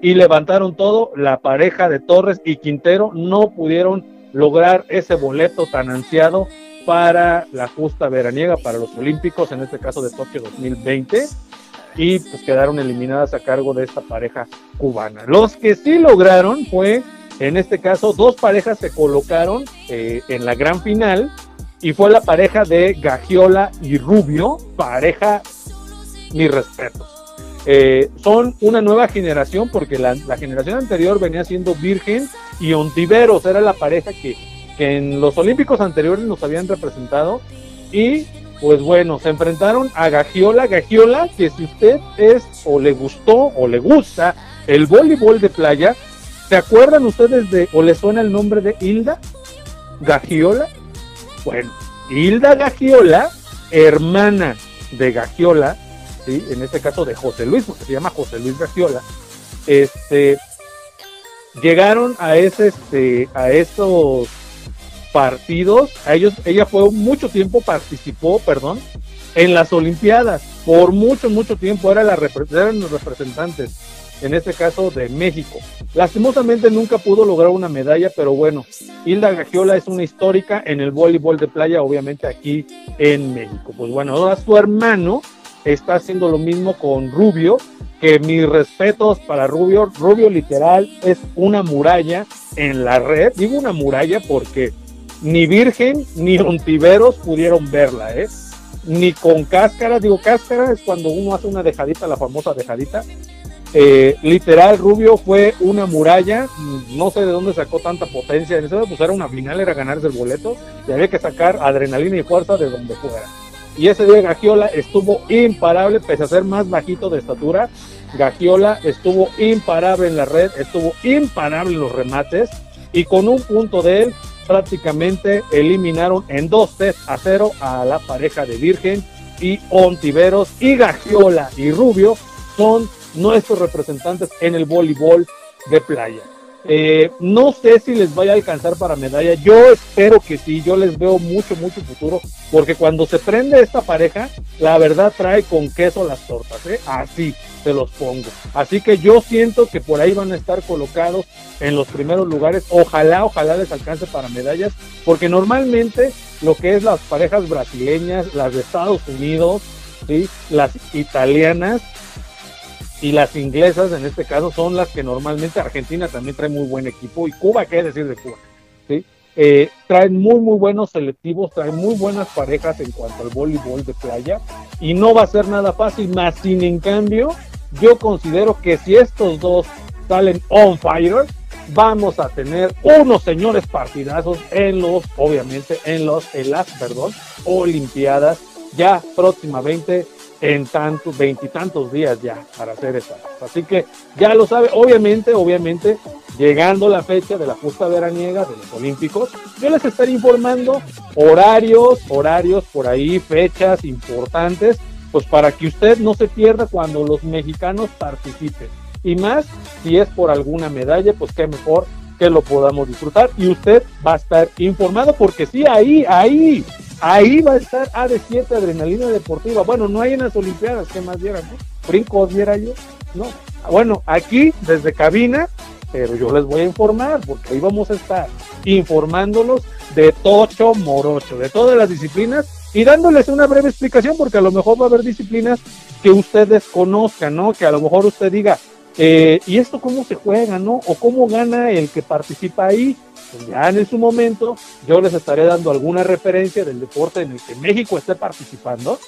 [SPEAKER 2] y levantaron todo. La pareja de Torres y Quintero no pudieron lograr ese boleto tan ansiado para la justa veraniega, para los Olímpicos, en este caso de Tokio 2020, y pues quedaron eliminadas a cargo de esta pareja cubana. Los que sí lograron fue, en este caso, dos parejas se colocaron eh, en la gran final, y fue la pareja de Gagiola y Rubio, pareja, mis respetos. Eh, son una nueva generación porque la, la, generación anterior venía siendo Virgen y Ontiveros, era la pareja que que en los Olímpicos anteriores nos habían representado y pues bueno, se enfrentaron a Gagiola, Gagiola, que si usted es o le gustó o le gusta el voleibol de playa, ¿se acuerdan ustedes de o le suena el nombre de Hilda? Gagiola. Bueno, Hilda Gagiola, hermana de Gagiola, en este caso de José Luis, porque se llama José Luis Gagiola, este, llegaron a ese, este, a esos partidos, a ellos, ella fue mucho tiempo, participó, perdón, en las Olimpiadas, por mucho, mucho tiempo, era la, eran los representantes, en este caso de México. Lastimosamente nunca pudo lograr una medalla, pero bueno, Hilda Gagiola es una histórica en el voleibol de playa, obviamente aquí en México. Pues bueno, ahora su hermano está haciendo lo mismo con Rubio, que mis respetos para Rubio, Rubio literal es una muralla en la red, digo una muralla porque ni Virgen ni Ontiveros pudieron verla, ¿eh? Ni con cáscara, digo cáscara es cuando uno hace una dejadita, la famosa dejadita. Eh, literal, Rubio fue una muralla, no sé de dónde sacó tanta potencia, en eso pues era una final, era ganarse el boleto y había que sacar adrenalina y fuerza de donde fuera. Y ese día Gagiola estuvo imparable, pese a ser más bajito de estatura. Gagiola estuvo imparable en la red, estuvo imparable en los remates. Y con un punto de él, prácticamente eliminaron en dos sets a cero a la pareja de Virgen y Ontiveros. Y Gagiola y Rubio son nuestros representantes en el voleibol de playa. Eh, no sé si les vaya a alcanzar para medalla. Yo espero que sí. Yo les veo mucho, mucho futuro. Porque cuando se prende esta pareja, la verdad trae con queso las tortas. ¿eh? Así se los pongo. Así que yo siento que por ahí van a estar colocados en los primeros lugares. Ojalá, ojalá les alcance para medallas. Porque normalmente lo que es las parejas brasileñas, las de Estados Unidos, ¿sí? las italianas, y las inglesas en este caso son las que normalmente Argentina también trae muy buen equipo y Cuba, ¿qué decir de Cuba? ¿Sí? Eh, traen muy muy buenos selectivos, traen muy buenas parejas en cuanto al voleibol de playa y no va a ser nada fácil, más sin en cambio yo considero que si estos dos salen on fire, vamos a tener unos señores partidazos en los, obviamente, en los, en las, perdón, Olimpiadas ya próximamente en tantos, veintitantos días ya para hacer esta. Así que ya lo sabe, obviamente, obviamente, llegando la fecha de la justa veraniega de los Olímpicos, yo les estaré informando horarios, horarios por ahí, fechas importantes, pues para que usted no se pierda cuando los mexicanos participen. Y más, si es por alguna medalla, pues qué mejor que lo podamos disfrutar y usted va a estar informado porque sí, ahí, ahí, Ahí va a estar AD7 Adrenalina Deportiva. Bueno, no hay en las Olimpiadas, ¿qué más dieran? No? Brincos diera yo, ¿no? Bueno, aquí desde cabina, pero yo les voy a informar, porque ahí vamos a estar informándolos de Tocho Morocho, de todas las disciplinas y dándoles una breve explicación, porque a lo mejor va a haber disciplinas que ustedes conozcan, ¿no? Que a lo mejor usted diga, eh, ¿y esto cómo se juega, no? O cómo gana el que participa ahí pues ya en su momento yo les estaré dando alguna referencia del deporte en el que México esté participando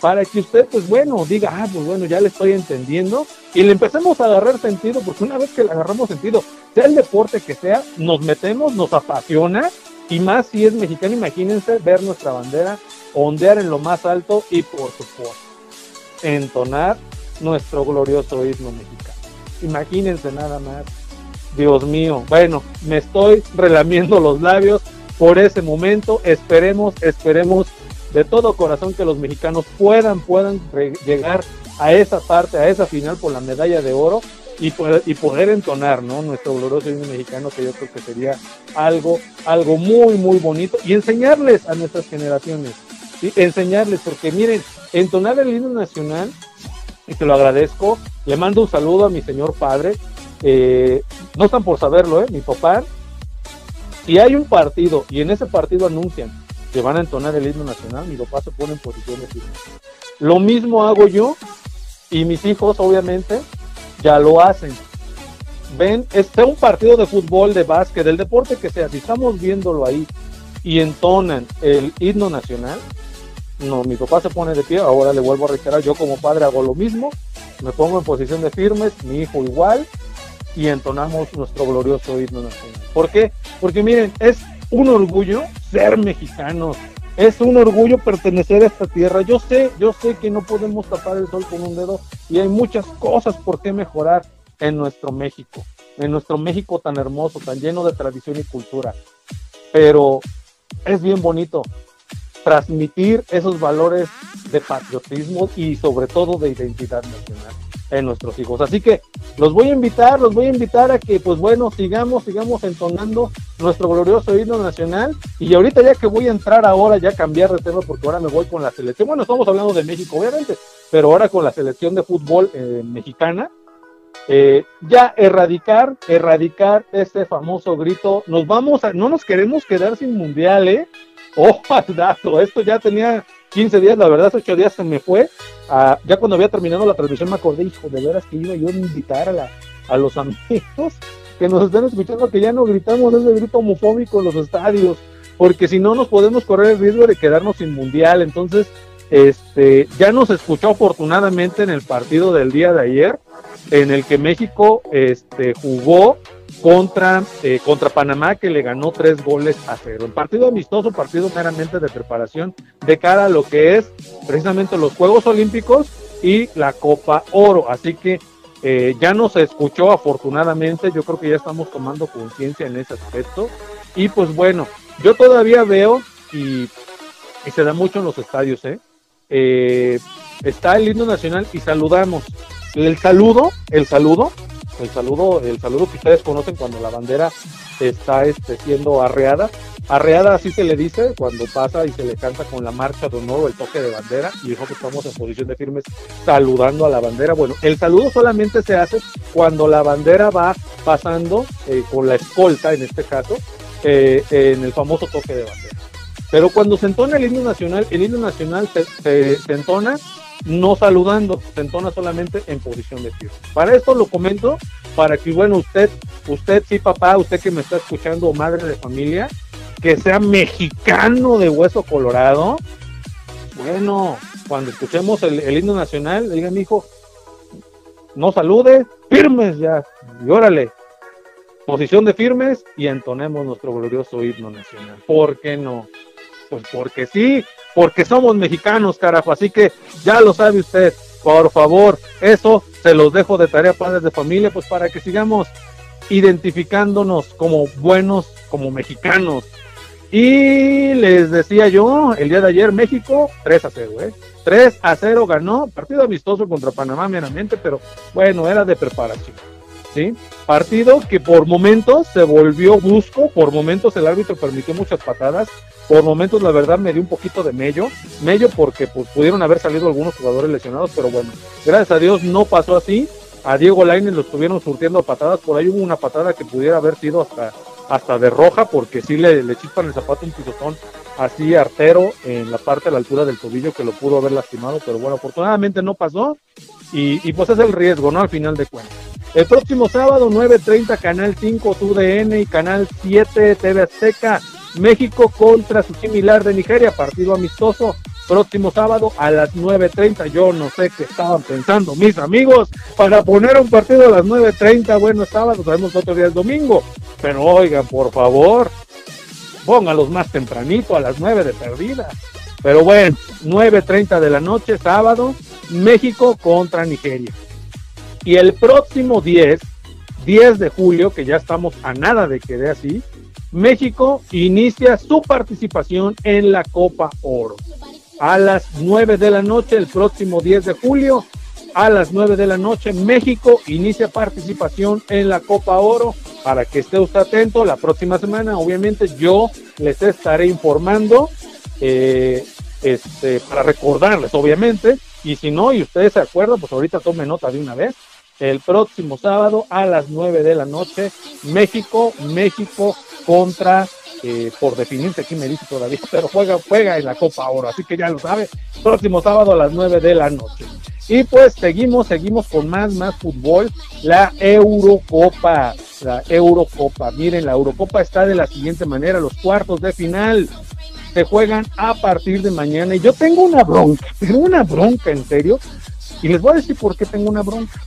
[SPEAKER 2] para que usted, pues bueno, diga, ah, pues bueno, ya le estoy entendiendo y le empecemos a agarrar sentido, porque una vez que le agarramos sentido, sea el deporte que sea, nos metemos, nos apasiona y más si es mexicano, imagínense ver nuestra bandera ondear en lo más alto y por supuesto entonar nuestro glorioso himno mexicano. Imagínense nada más Dios mío, bueno, me estoy relamiendo los labios por ese momento. Esperemos, esperemos de todo corazón que los mexicanos puedan, puedan llegar a esa parte, a esa final por la medalla de oro y poder, y poder entonar, ¿no? Nuestro glorioso himno mexicano, que yo creo que sería algo, algo muy, muy bonito y enseñarles a nuestras generaciones, ¿sí? enseñarles, porque miren, entonar el himno nacional, y te lo agradezco, le mando un saludo a mi señor padre, eh, no están por saberlo, ¿eh? Mi papá, si hay un partido y en ese partido anuncian que van a entonar el himno nacional, mi papá se pone en posición de firme. Lo mismo hago yo y mis hijos, obviamente, ya lo hacen. Ven, este un partido de fútbol, de básquet, del deporte que sea, si estamos viéndolo ahí y entonan el himno nacional, no, mi papá se pone de pie, ahora le vuelvo a reiterar, yo como padre hago lo mismo, me pongo en posición de firmes, mi hijo igual, y entonamos nuestro glorioso himno nacional. ¿Por qué? Porque miren, es un orgullo ser mexicanos, es un orgullo pertenecer a esta tierra. Yo sé, yo sé que no podemos tapar el sol con un dedo y hay muchas cosas por qué mejorar en nuestro México, en nuestro México tan hermoso, tan lleno de tradición y cultura. Pero es bien bonito transmitir esos valores de patriotismo y sobre todo de identidad nacional en nuestros hijos. Así que los voy a invitar, los voy a invitar a que, pues bueno, sigamos, sigamos entonando nuestro glorioso himno nacional. Y ahorita ya que voy a entrar ahora, ya cambiar de tema, porque ahora me voy con la selección. Bueno, estamos hablando de México, obviamente, pero ahora con la selección de fútbol eh, mexicana. Eh, ya erradicar, erradicar este famoso grito. Nos vamos a, no nos queremos quedar sin mundial, ¿eh? Ojo al dato, esto ya tenía 15 días, la verdad, 8 días se me fue. Ah, ya cuando había terminado la transmisión me acordé, hijo, de veras que iba yo a invitar a, la, a los amigos que nos están escuchando que ya no gritamos ese grito homofóbico en los estadios, porque si no nos podemos correr el riesgo de quedarnos sin mundial. Entonces, este, ya nos escuchó afortunadamente en el partido del día de ayer, en el que México este, jugó contra, eh, contra Panamá, que le ganó tres goles a cero. Un partido amistoso, partido meramente de preparación de cara a lo que es precisamente los Juegos Olímpicos y la Copa Oro. Así que eh, ya nos escuchó afortunadamente, yo creo que ya estamos tomando conciencia en ese aspecto. Y pues bueno, yo todavía veo, y, se da mucho en los estadios, ¿eh? eh está el himno nacional y saludamos. El saludo, el saludo, el saludo, el saludo que ustedes conocen cuando la bandera está este, siendo arreada. Arreada así se le dice cuando pasa y se le canta con la marcha de honor el toque de bandera y dijo que estamos en posición de firmes saludando a la bandera. Bueno, el saludo solamente se hace cuando la bandera va pasando eh, con la escolta, en este caso, eh, en el famoso toque de bandera. Pero cuando se entona el himno nacional, el himno nacional se, entona no saludando, se entona solamente en posición de firme. Para esto lo comento, para que, bueno, usted, usted sí, papá, usted que me está escuchando, madre de familia, que sea mexicano de hueso colorado, bueno, cuando escuchemos el, himno nacional, diga mi hijo, no salude, firmes ya, y órale, posición de firmes y entonemos nuestro glorioso himno nacional. ¿Por qué no? Pues porque sí, porque somos mexicanos, carajo. Así que ya lo sabe usted. Por favor, eso se los dejo de tarea padres de familia, pues para que sigamos identificándonos como buenos, como mexicanos. Y les decía yo, el día de ayer México 3 a 0, ¿eh? 3 a 0 ganó, partido amistoso contra Panamá meramente, pero bueno, era de preparación. Partido que por momentos se volvió brusco, por momentos el árbitro permitió muchas patadas, por momentos, la verdad, me dio un poquito de mello. Mello porque pues, pudieron haber salido algunos jugadores lesionados, pero bueno, gracias a Dios no pasó así. A Diego Lainez lo estuvieron surtiendo patadas. Por ahí hubo una patada que pudiera haber sido hasta, hasta de roja, porque sí le, le chispan el zapato un pisotón así artero en la parte de la altura del tobillo que lo pudo haber lastimado, pero bueno, afortunadamente no pasó. Y pues es el riesgo, ¿no? Al final de cuentas. El próximo sábado, 9.30, Canal 5, TUDN y Canal 7, TV Azteca. México contra su similar de Nigeria, partido amistoso próximo sábado a las 9.30. Yo no sé qué estaban pensando mis amigos para poner un partido a las 9.30. Bueno, sábado, sabemos otro día es domingo. Pero oigan, por favor, póngalos más tempranito, a las 9 de perdida. Pero bueno, 9.30 de la noche, sábado, México contra Nigeria. Y el próximo 10, 10 de julio, que ya estamos a nada de que dé así, México inicia su participación en la Copa Oro. A las 9 de la noche, el próximo 10 de julio, a las 9 de la noche, México inicia participación en la Copa Oro. Para que esté usted atento, la próxima semana, obviamente, yo les estaré informando, eh, este, para recordarles, obviamente, y si no, y ustedes se acuerdan, pues ahorita tomen nota de una vez. El próximo sábado a las 9 de la noche, México, México contra, eh, por definirse aquí me dice todavía, pero juega, juega en la Copa Oro, así que ya lo sabe, próximo sábado a las 9 de la noche. Y pues seguimos, seguimos con más, más fútbol, la Eurocopa, la Eurocopa. Miren, la Eurocopa está de la siguiente manera, los cuartos de final se juegan a partir de mañana. Y yo tengo una bronca, tengo una bronca en serio, y les voy a decir por qué tengo una bronca.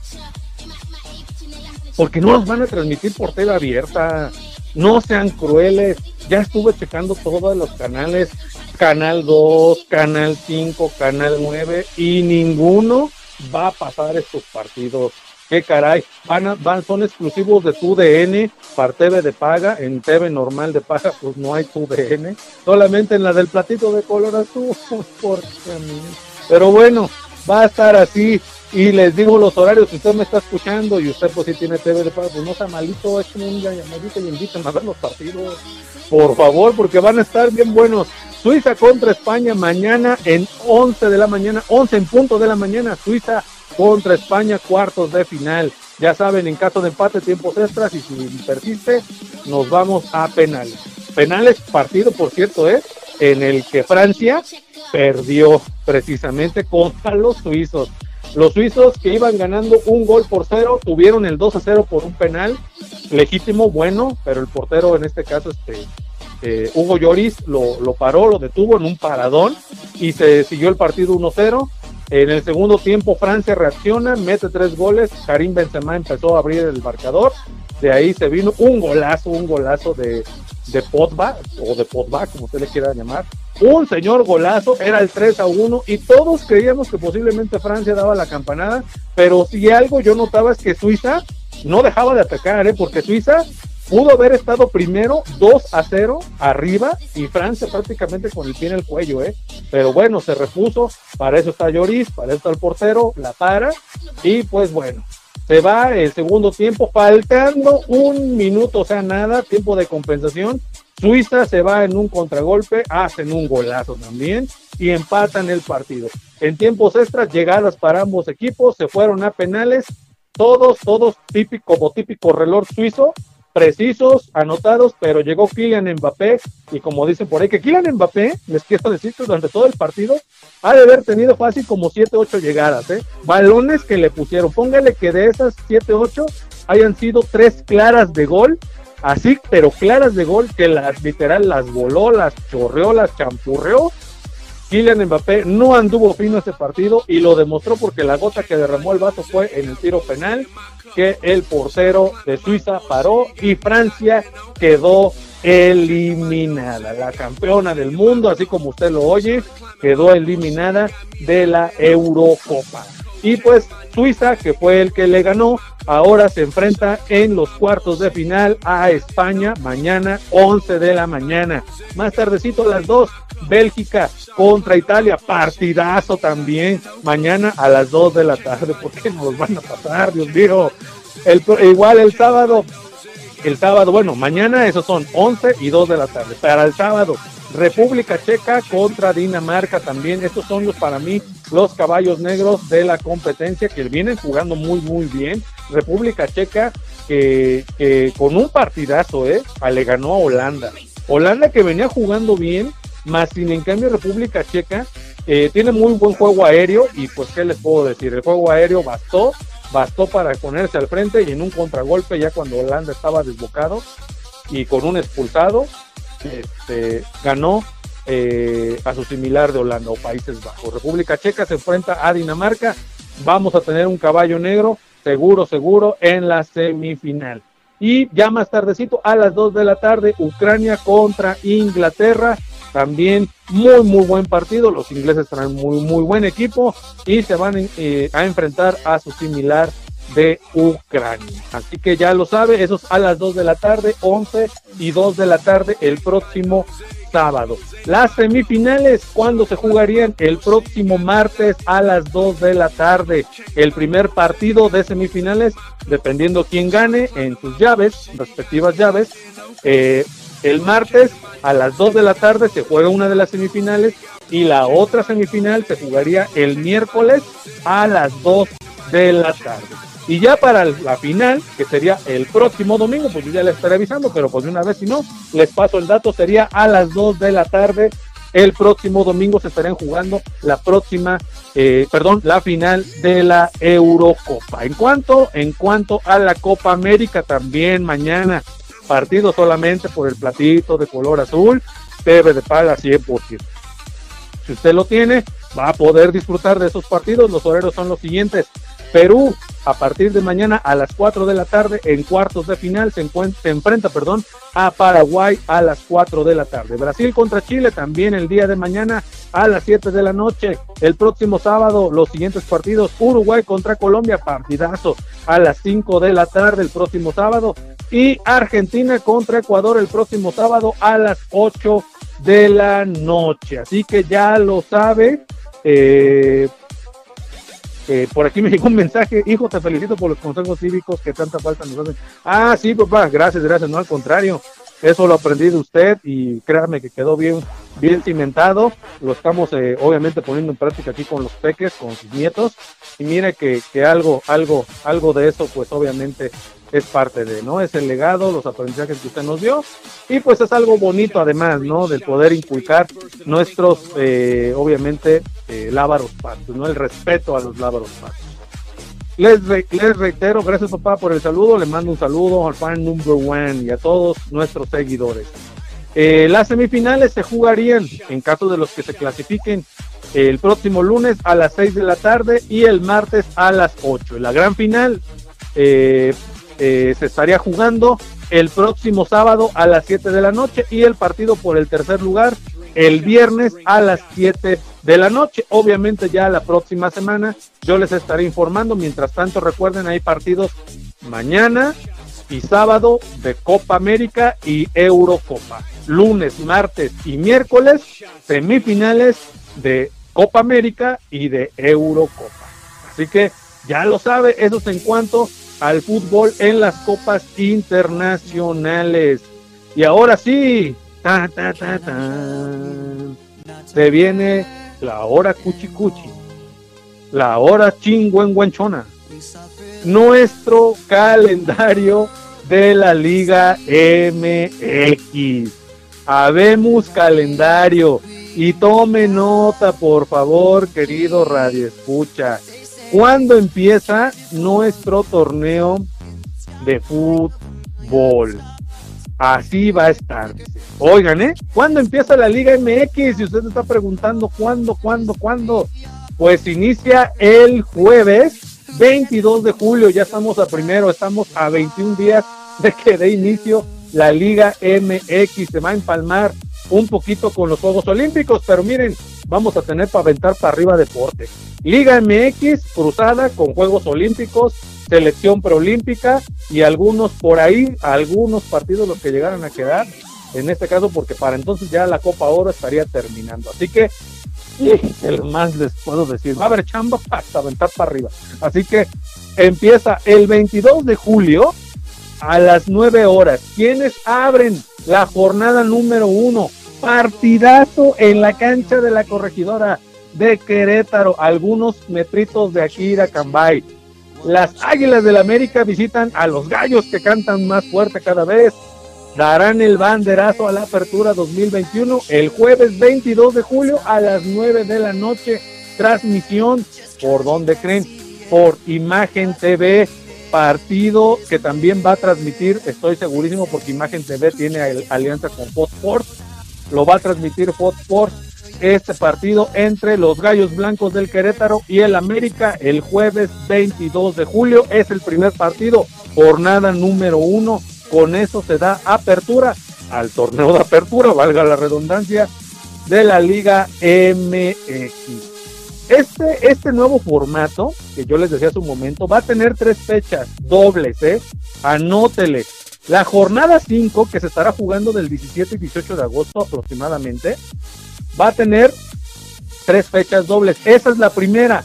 [SPEAKER 2] Porque no los van a transmitir por tela abierta. No sean crueles. Ya estuve checando todos los canales, Canal 2, Canal 5, Canal 9, y ninguno va a pasar estos partidos qué caray, van, van, son exclusivos de tu DN, para TV de paga, en TV normal de paga, pues no hay tu DN, solamente en la del platito de color azul, porque pero bueno, va a estar así, y les digo los horarios, si usted me está escuchando y usted pues si tiene TV de paga, pues no sea malito, es un llamadito y a ver los partidos, por favor, porque van a estar bien buenos. Suiza contra España mañana en 11 de la mañana, 11 en punto de la mañana, Suiza contra España, cuartos de final. Ya saben, en caso de empate, tiempos extras y si persiste, nos vamos a penales. Penales, partido, por cierto, es ¿eh? en el que Francia perdió precisamente contra los suizos. Los suizos que iban ganando un gol por cero tuvieron el 2 a 0 por un penal legítimo, bueno, pero el portero en este caso, este, eh, Hugo Lloris, lo, lo paró, lo detuvo en un paradón y se siguió el partido 1-0 en el segundo tiempo Francia reacciona, mete tres goles, Karim Benzema empezó a abrir el marcador, de ahí se vino un golazo, un golazo de, de Potba, o de Potba, como usted le quiera llamar, un señor golazo, era el 3 a 1 y todos creíamos que posiblemente Francia daba la campanada, pero si algo yo notaba es que Suiza no dejaba de atacar, ¿eh? porque Suiza pudo haber estado primero 2 a 0 arriba y Francia prácticamente con el pie en el cuello, ¿eh? Pero bueno, se repuso, para eso está Lloris, para eso está el portero, la para y pues bueno, se va el segundo tiempo, faltando un minuto, o sea, nada, tiempo de compensación. Suiza se va en un contragolpe, hacen un golazo también y empatan el partido. En tiempos extras, llegadas para ambos equipos, se fueron a penales, todos, todos típico, como típico reloj suizo, precisos, anotados, pero llegó Kylian Mbappé y como dicen por ahí que Kylian Mbappé, les quiero decir que durante todo el partido ha de haber tenido fácil como 7, 8 llegadas, ¿eh? balones que le pusieron, póngale que de esas 7, 8 hayan sido tres claras de gol, así, pero claras de gol que las literal las voló, las chorreó, las champurreó Kylian Mbappé no anduvo fino ese partido y lo demostró porque la gota que derramó el vaso fue en el tiro penal que el portero de Suiza paró y Francia quedó eliminada. La campeona del mundo, así como usted lo oye, quedó eliminada de la Eurocopa. Y pues Suiza, que fue el que le ganó, ahora se enfrenta en los cuartos de final a España mañana 11 de la mañana. Más tardecito las dos, Bélgica contra Italia, partidazo también, mañana a las 2 de la tarde, ¿por qué nos van a pasar, Dios mío? El, igual el sábado, el sábado, bueno, mañana esos son 11 y 2 de la tarde, para el sábado, República Checa contra Dinamarca también, estos son los para mí los caballos negros de la competencia que vienen jugando muy muy bien, República Checa que, con un partidazo, eh, le ganó a Holanda, Holanda que venía jugando bien, más sin en cambio República Checa eh, tiene muy buen juego aéreo y pues qué les puedo decir, el juego aéreo bastó, bastó para ponerse al frente y en un contragolpe ya cuando Holanda estaba desbocado y con un expulsado, este, ganó eh, a su similar de Holanda o Países Bajos. República Checa se enfrenta a Dinamarca, vamos a tener un caballo negro, seguro, seguro, en la semifinal. Y ya más tardecito, a las 2 de la tarde, Ucrania contra Inglaterra. También muy, muy buen partido. Los ingleses traen muy, muy buen equipo y se van eh, a enfrentar a su similar de Ucrania. Así que ya lo sabe, eso es a las 2 de la tarde, 11 y 2 de la tarde el próximo sábado. Las semifinales, cuando se jugarían? El próximo martes a las 2 de la tarde. El primer partido de semifinales, dependiendo quién gane en sus llaves, respectivas llaves, eh, el martes a las 2 de la tarde se juega una de las semifinales y la otra semifinal se jugaría el miércoles a las 2 de la tarde. Y ya para la final, que sería el próximo domingo, pues yo ya les estaré avisando, pero pues de una vez si no, les paso el dato, sería a las 2 de la tarde. El próximo domingo se estarán jugando la próxima, eh, perdón, la final de la Eurocopa. En cuanto, en cuanto a la Copa América, también mañana partido solamente por el platito de color azul, debe de paga 100%. Si usted lo tiene, va a poder disfrutar de esos partidos. Los horarios son los siguientes. Perú, a partir de mañana a las 4 de la tarde, en cuartos de final, se, enfrenta perdón, a Paraguay a las 4 de la tarde. Brasil contra Chile también el día de mañana a las 7 de la noche. El próximo sábado, los siguientes partidos, Uruguay contra Colombia, partidazo a las 5 de la tarde el próximo sábado. Y Argentina contra Ecuador el próximo sábado a las 8 de la noche. Así que ya lo sabe. Eh, eh, por aquí me llegó un mensaje, hijo, te felicito por los consejos cívicos que tanta falta nos hacen. Ah, sí, papá, gracias, gracias, no al contrario. Eso lo aprendí de usted y créame que quedó bien, bien cimentado. Lo estamos eh, obviamente poniendo en práctica aquí con los peques, con sus nietos. Y mire que, que algo, algo, algo de eso, pues obviamente es parte de, ¿no? Es el legado, los aprendizajes que usted nos dio. Y pues es algo bonito además, ¿no? Del poder inculcar nuestros, eh, obviamente, eh, lábaros pasos, ¿no? El respeto a los lábaros pasos. Les, les reitero, gracias papá por el saludo, le mando un saludo al fan number one y a todos nuestros seguidores. Eh, las semifinales se jugarían en caso de los que se clasifiquen el próximo lunes a las 6 de la tarde y el martes a las 8. La gran final eh, eh, se estaría jugando el próximo sábado a las 7 de la noche y el partido por el tercer lugar el viernes a las 7 de la noche. Obviamente ya la próxima semana yo les estaré informando. Mientras tanto recuerden hay partidos mañana y sábado de Copa América y Eurocopa. Lunes, martes y miércoles semifinales de Copa América y de Eurocopa. Así que ya lo sabe, eso es en cuanto al fútbol en las copas internacionales. Y ahora sí, ta, ta, ta, se viene la hora cuchi cuchi, la hora chingüengüenchona, nuestro calendario de la Liga MX. Habemos calendario y tome nota, por favor, querido Radio Escucha. ¿Cuándo empieza nuestro torneo de fútbol? Así va a estar. Oigan, ¿eh? ¿Cuándo empieza la Liga MX? Si usted está preguntando cuándo, cuándo, cuándo, pues inicia el jueves 22 de julio. Ya estamos a primero, estamos a 21 días de que dé inicio la Liga MX. Se va a empalmar un poquito con los Juegos Olímpicos, pero miren, vamos a tener para aventar para arriba deporte. Liga MX cruzada con Juegos Olímpicos, selección preolímpica y algunos por ahí, algunos partidos los que llegaron a quedar, en este caso porque para entonces ya la Copa Oro estaría terminando. Así que el más les puedo decir, va a haber chamba para aventar para arriba. Así que empieza el 22 de julio a las 9 horas. ¿Quiénes abren la jornada número uno? Partidazo en la cancha de la corregidora de Querétaro, algunos metritos de aquí de Cambay. Las Águilas del América visitan a los gallos que cantan más fuerte cada vez. Darán el banderazo a la apertura 2021 el jueves 22 de julio a las 9 de la noche. Transmisión, ¿por dónde creen? Por Imagen TV. Partido que también va a transmitir, estoy segurísimo, porque Imagen TV tiene alianza con Fox Sports. Lo va a transmitir Fox Sports este partido entre los Gallos Blancos del Querétaro y el América el jueves 22 de julio. Es el primer partido, jornada número uno. Con eso se da apertura al torneo de apertura, valga la redundancia, de la Liga MX. Este, este nuevo formato, que yo les decía hace un momento, va a tener tres fechas dobles, ¿eh? Anótele. La jornada 5, que se estará jugando del 17 y 18 de agosto aproximadamente, va a tener tres fechas dobles. Esa es la primera,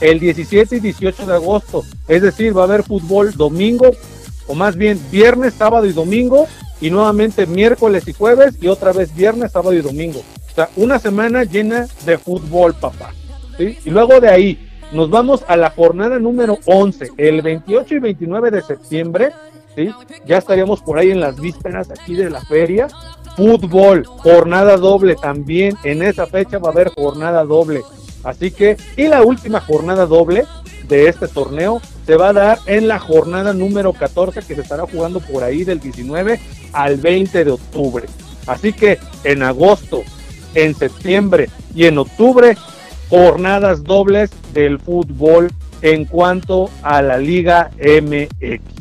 [SPEAKER 2] el 17 y 18 de agosto. Es decir, va a haber fútbol domingo, o más bien viernes, sábado y domingo, y nuevamente miércoles y jueves, y otra vez viernes, sábado y domingo. O sea, una semana llena de fútbol, papá. Y luego de ahí, nos vamos a la jornada número 11, el 28 y 29 de septiembre. Ya estaríamos por ahí en las vísperas aquí de la feria fútbol, jornada doble también. En esa fecha va a haber jornada doble. Así que, y la última jornada doble de este torneo se va a dar en la jornada número 14 que se estará jugando por ahí del 19 al 20 de octubre. Así que en agosto, en septiembre y en octubre, jornadas dobles del fútbol en cuanto a la Liga MX.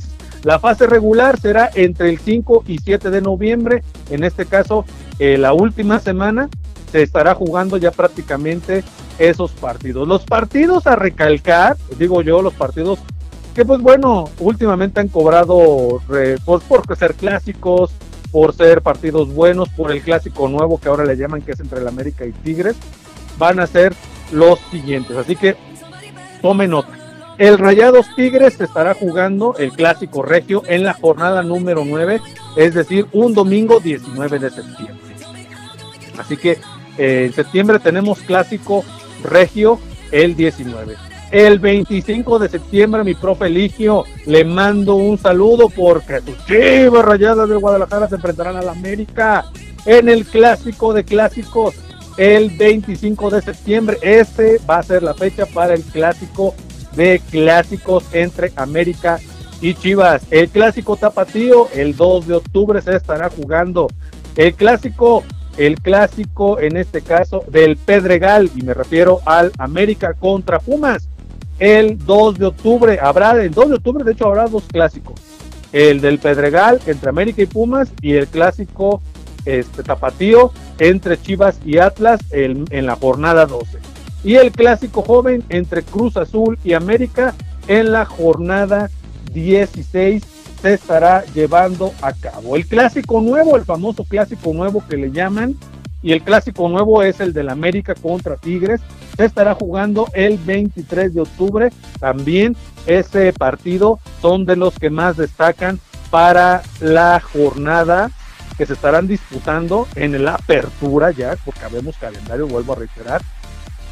[SPEAKER 2] La fase regular será entre el 5 y 7 de noviembre, en este caso eh, la última semana se estará jugando ya prácticamente esos partidos. Los partidos a recalcar, digo yo, los partidos que pues bueno, últimamente han cobrado pues, por ser clásicos, por ser partidos buenos, por el clásico nuevo que ahora le llaman que es entre el América y Tigres, van a ser los siguientes. Así que tome nota. El Rayados Tigres estará jugando el clásico regio en la jornada número 9, es decir, un domingo 19 de septiembre. Así que eh, en septiembre tenemos clásico regio el 19. El 25 de septiembre, mi profe Eligio, le mando un saludo porque sus chivas rayadas de Guadalajara se enfrentarán a la América en el clásico de clásicos el 25 de septiembre. Este va a ser la fecha para el clásico de clásicos entre América y Chivas. El clásico tapatío, el 2 de octubre se estará jugando. El clásico el clásico, en este caso, del Pedregal, y me refiero al América contra Pumas. El 2 de octubre habrá, el 2 de octubre de hecho habrá dos clásicos. El del Pedregal entre América y Pumas y el clásico este, tapatío entre Chivas y Atlas en, en la jornada 12. Y el clásico joven entre Cruz Azul y América en la jornada 16 se estará llevando a cabo. El clásico nuevo, el famoso clásico nuevo que le llaman, y el clásico nuevo es el del América contra Tigres. Se estará jugando el 23 de octubre. También ese partido son de los que más destacan para la jornada que se estarán disputando en la apertura ya, porque habemos calendario, vuelvo a reiterar,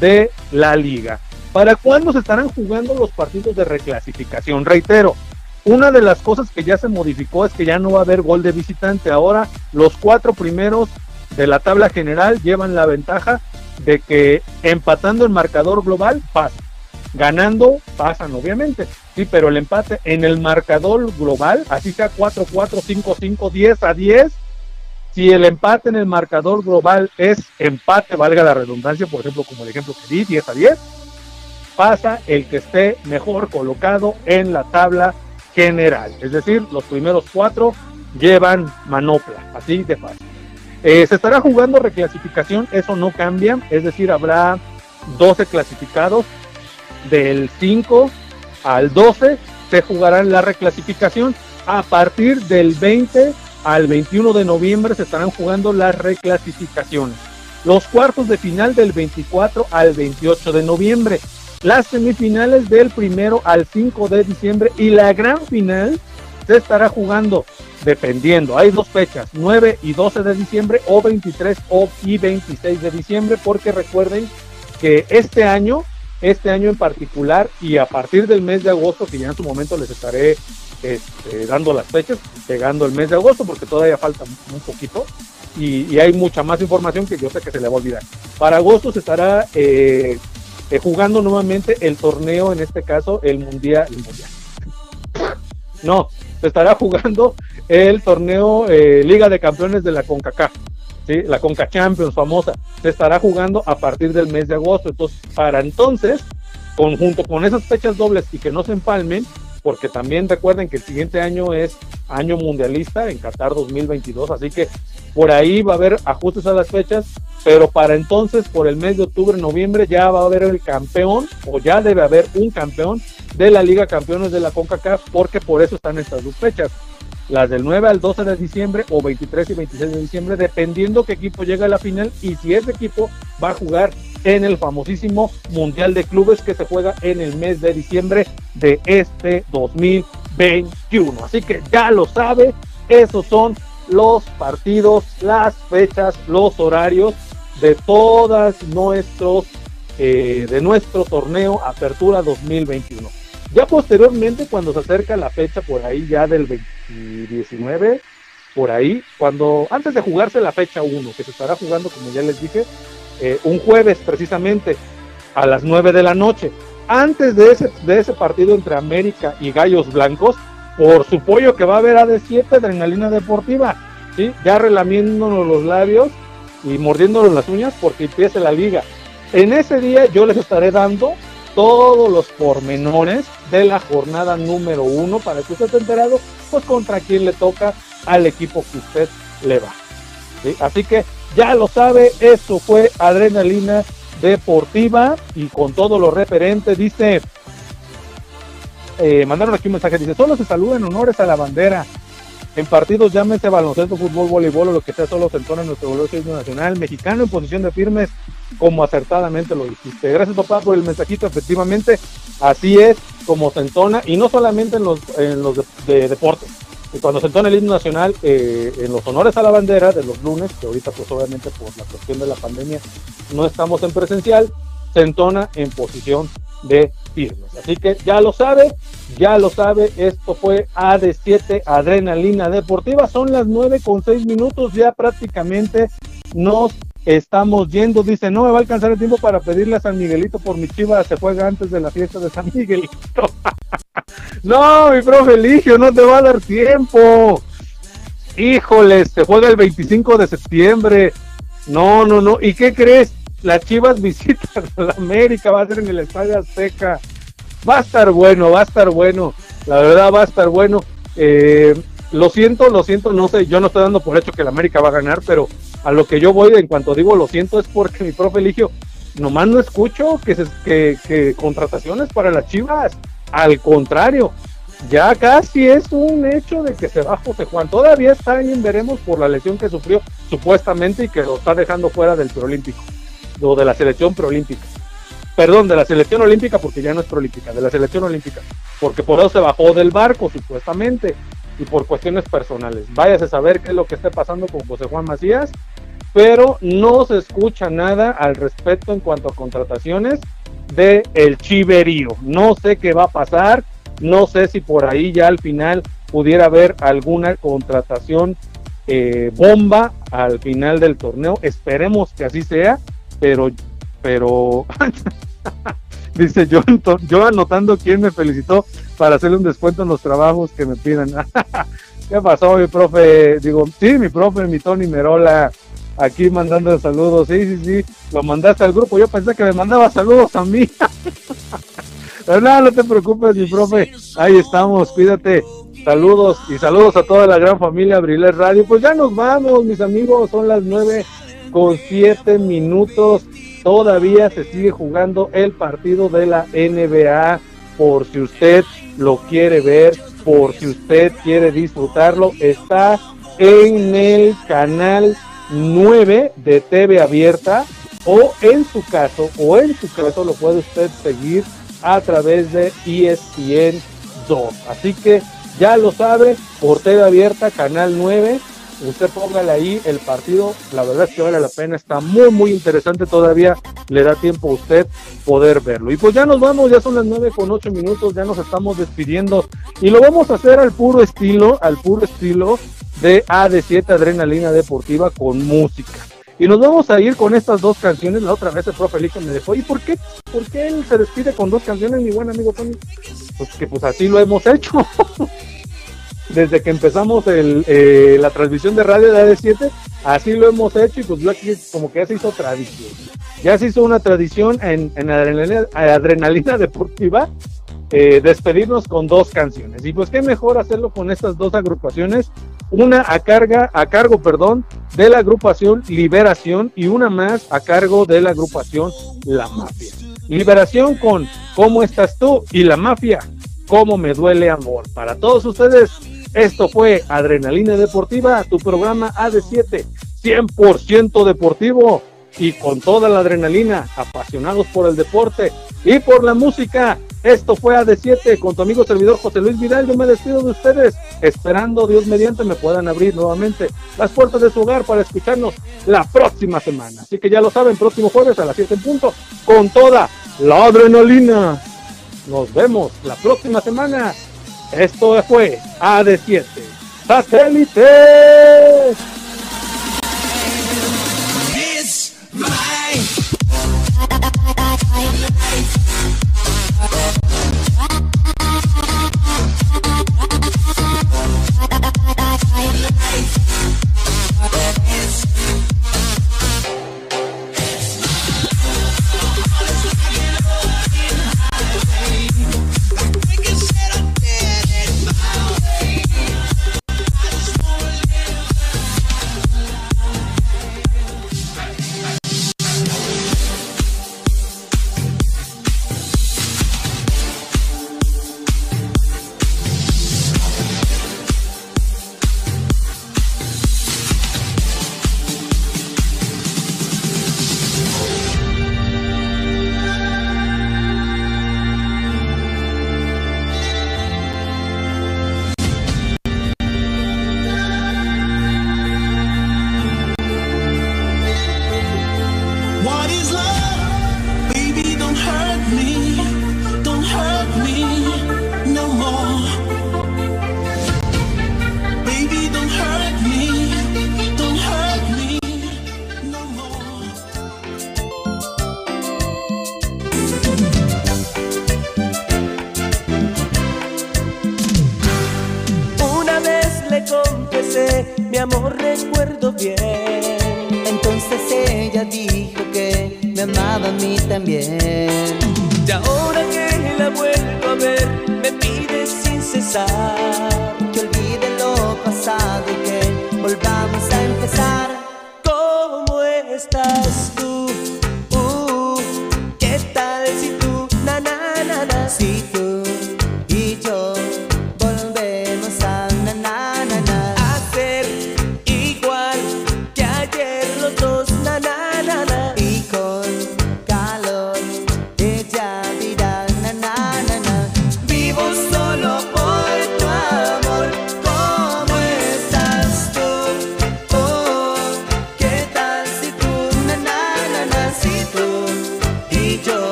[SPEAKER 2] de la liga. ¿Para cuándo se estarán jugando los partidos de reclasificación? Reitero, una de las cosas que ya se modificó es que ya no va a haber gol de visitante. Ahora los cuatro primeros de la tabla general llevan la ventaja de que empatando el marcador global pasan. Ganando pasan, obviamente. Sí, pero el empate en el marcador global, así sea 4, 4, 5, 5, 10 a 10, si el empate en el marcador global es empate, valga la redundancia, por ejemplo, como el ejemplo que di, 10 a 10, pasa el que esté mejor colocado en la tabla general. Es decir, los primeros cuatro llevan manopla, así de fácil. Eh, se estará jugando reclasificación, eso no cambia, es decir, habrá 12 clasificados, del 5 al 12 se jugarán la reclasificación, a partir del 20 al 21 de noviembre se estarán jugando las reclasificaciones. Los cuartos de final del 24 al 28 de noviembre las semifinales del primero al 5 de diciembre y la gran final se estará jugando dependiendo, hay dos fechas, 9 y 12 de diciembre o 23 y 26 de diciembre, porque recuerden que este año, este año en particular y a partir del mes de agosto, que ya en su momento les estaré este, dando las fechas, llegando el mes de agosto, porque todavía falta un poquito, y, hay mucha más información que yo sé que se le va a olvidar. Para agosto se estará eh, eh, jugando nuevamente el torneo, en este caso el mundial. No, se estará jugando el torneo eh, Liga de Campeones de la CONCACAF, ¿sí? la CONCA Champions famosa, se estará jugando a partir del mes de agosto. Entonces, para entonces, conjunto con esas fechas dobles y que no se empalmen, porque también recuerden que el siguiente año es año mundialista en Qatar 2022, así que por ahí va a haber ajustes a las fechas, pero para entonces, por el mes de octubre, noviembre, ya va a haber el campeón, o ya debe haber un campeón de la Liga Campeones de la CONCACAF, porque por eso están estas dos fechas, las del 9 al 12 de diciembre o 23 y 26 de diciembre, dependiendo qué equipo llega a la final y si ese equipo va a jugar en el famosísimo Mundial de Clubes que se juega en el mes de diciembre de este 2021. Así que ya lo sabe, esos son los partidos, las fechas, los horarios de todas nuestros eh, de nuestro torneo Apertura 2021. Ya posteriormente, cuando se acerca la fecha por ahí ya del 2019, por ahí, cuando antes de jugarse la fecha 1, que se estará jugando, como ya les dije, eh, un jueves precisamente a las 9 de la noche, antes de ese, de ese partido entre América y Gallos Blancos, por su pollo que va a haber AD7 Adrenalina Deportiva, ¿sí? ya relamiéndonos los labios y mordiéndonos las uñas porque empieza la liga. En ese día yo les estaré dando todos los pormenores de la jornada número uno para que usted esté enterado, pues contra quién le toca al equipo que usted le va. Así que ya lo sabe, esto fue Adrenalina Deportiva y con todo lo referente, dice, eh, mandaron aquí un mensaje, dice, solo se saludan honores a la bandera. En partidos llámese baloncesto, fútbol, voleibol o lo que sea, solo se entona nuestro glorioso nacional mexicano en posición de firmes, como acertadamente lo dijiste. Gracias papá por el mensajito, efectivamente, así es como se entona, y no solamente en los, en los de, deportes. Y cuando se entona el himno nacional, eh, en los honores a la bandera de los lunes, que ahorita pues obviamente por la cuestión de la pandemia no estamos en presencial, se entona en posición de firmes. Así que ya lo sabe, ya lo sabe, esto fue AD7 Adrenalina Deportiva, son las 9 con 6 minutos, ya prácticamente nos estamos yendo, dice, no me va a alcanzar el tiempo para pedirle a San Miguelito por mi chiva, se juega antes de la fiesta de San Miguelito. no, mi profe Eligio, no te va a dar tiempo. Híjole, se juega el 25 de septiembre. No, no, no. ¿Y qué crees? las Chivas visitan a la América, va a ser en el Estadio Azteca. Va a estar bueno, va a estar bueno. La verdad va a estar bueno. Eh, lo siento, lo siento, no sé, yo no estoy dando por hecho que la América va a ganar, pero a lo que yo voy, en cuanto digo lo siento, es porque mi profe Eligio, nomás no escucho que, se, que, que contrataciones para las Chivas. Al contrario, ya casi es un hecho de que se va José Juan. Todavía está en veremos por la lesión que sufrió supuestamente y que lo está dejando fuera del preolímpico o de la selección preolímpica. Perdón, de la selección olímpica porque ya no es preolímpica, de la selección olímpica, porque por eso se bajó del barco supuestamente y por cuestiones personales. Váyase a saber qué es lo que esté pasando con José Juan Macías, pero no se escucha nada al respecto en cuanto a contrataciones de el Chiverío. No sé qué va a pasar, no sé si por ahí ya al final pudiera haber alguna contratación eh, bomba al final del torneo. Esperemos que así sea pero, pero, dice yo, yo anotando quién me felicitó para hacerle un descuento en los trabajos que me pidan. ¿Qué pasó, mi profe? Digo, sí, mi profe, mi Tony Merola, aquí mandando saludos. Sí, sí, sí, lo mandaste al grupo. Yo pensé que me mandaba saludos a mí. Pero nada, no te preocupes, mi profe. Ahí estamos, cuídate. Saludos y saludos a toda la gran familia Abriler Radio. Pues ya nos vamos, mis amigos. Son las nueve con siete minutos. Todavía se sigue jugando el partido de la NBA. Por si usted lo quiere ver, por si usted quiere disfrutarlo, está en el canal 9 de TV Abierta o en su caso, o en su caso lo puede usted seguir a través de ESPN 2. Así que ya lo sabe, por TV Abierta, canal 9, usted póngale ahí el partido, la verdad es que vale la pena, está muy muy interesante todavía, le da tiempo a usted poder verlo. Y pues ya nos vamos, ya son las nueve con ocho minutos, ya nos estamos despidiendo y lo vamos a hacer al puro estilo, al puro estilo de AD7 Adrenalina Deportiva con música. Y nos vamos a ir con estas dos canciones. La otra vez el profe Elige me dejó. ¿Y por qué? ¿Por qué él se despide con dos canciones, mi buen amigo Tony? Pues que pues así lo hemos hecho. desde que empezamos el, eh, la transmisión de radio de AD7, así lo hemos hecho y pues como que ya se hizo tradición. Ya se hizo una tradición en, en adrenalina, deportiva, eh, despedirnos con dos canciones. Y pues qué mejor hacerlo con estas dos agrupaciones, una a carga, a cargo, perdón, de la agrupación Liberación y una más a cargo de la agrupación La Mafia. Liberación con ¿Cómo estás tú? y La Mafia, ¿Cómo me duele amor? Para todos ustedes, esto fue Adrenalina Deportiva, tu programa AD7, 100% deportivo y con toda la adrenalina, apasionados por el deporte y por la música. Esto fue AD7 con tu amigo servidor José Luis Vidal. Yo me despido de ustedes, esperando Dios mediante me puedan abrir nuevamente las puertas de su hogar para escucharnos la próxima semana. Así que ya lo saben, próximo jueves a las 7 en punto, con toda la adrenalina. Nos vemos la próxima semana esto fue AD7 Satélite.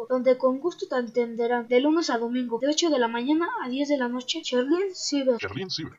[SPEAKER 10] México, donde con gusto te atenderán de lunes a domingo, de 8 de la mañana a 10 de la noche. Sherlyn Ciber.
[SPEAKER 8] Sherlyn Ciber.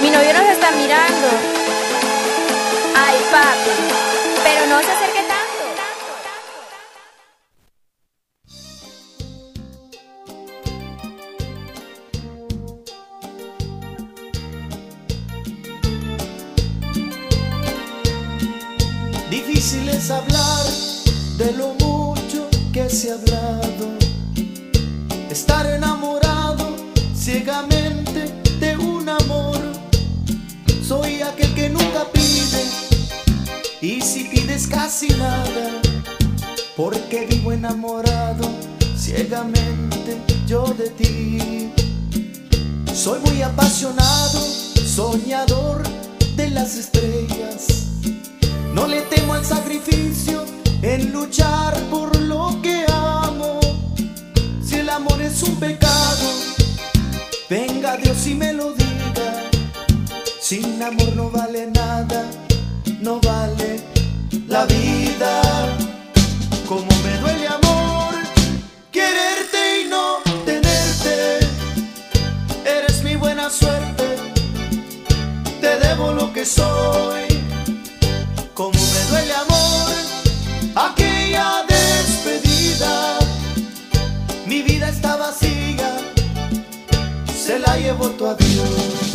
[SPEAKER 11] Mi novio nos está mirando. Ay, papi, pero no se
[SPEAKER 12] hace Soy muy apasionado, soñador de las estrellas. No le tu adiós.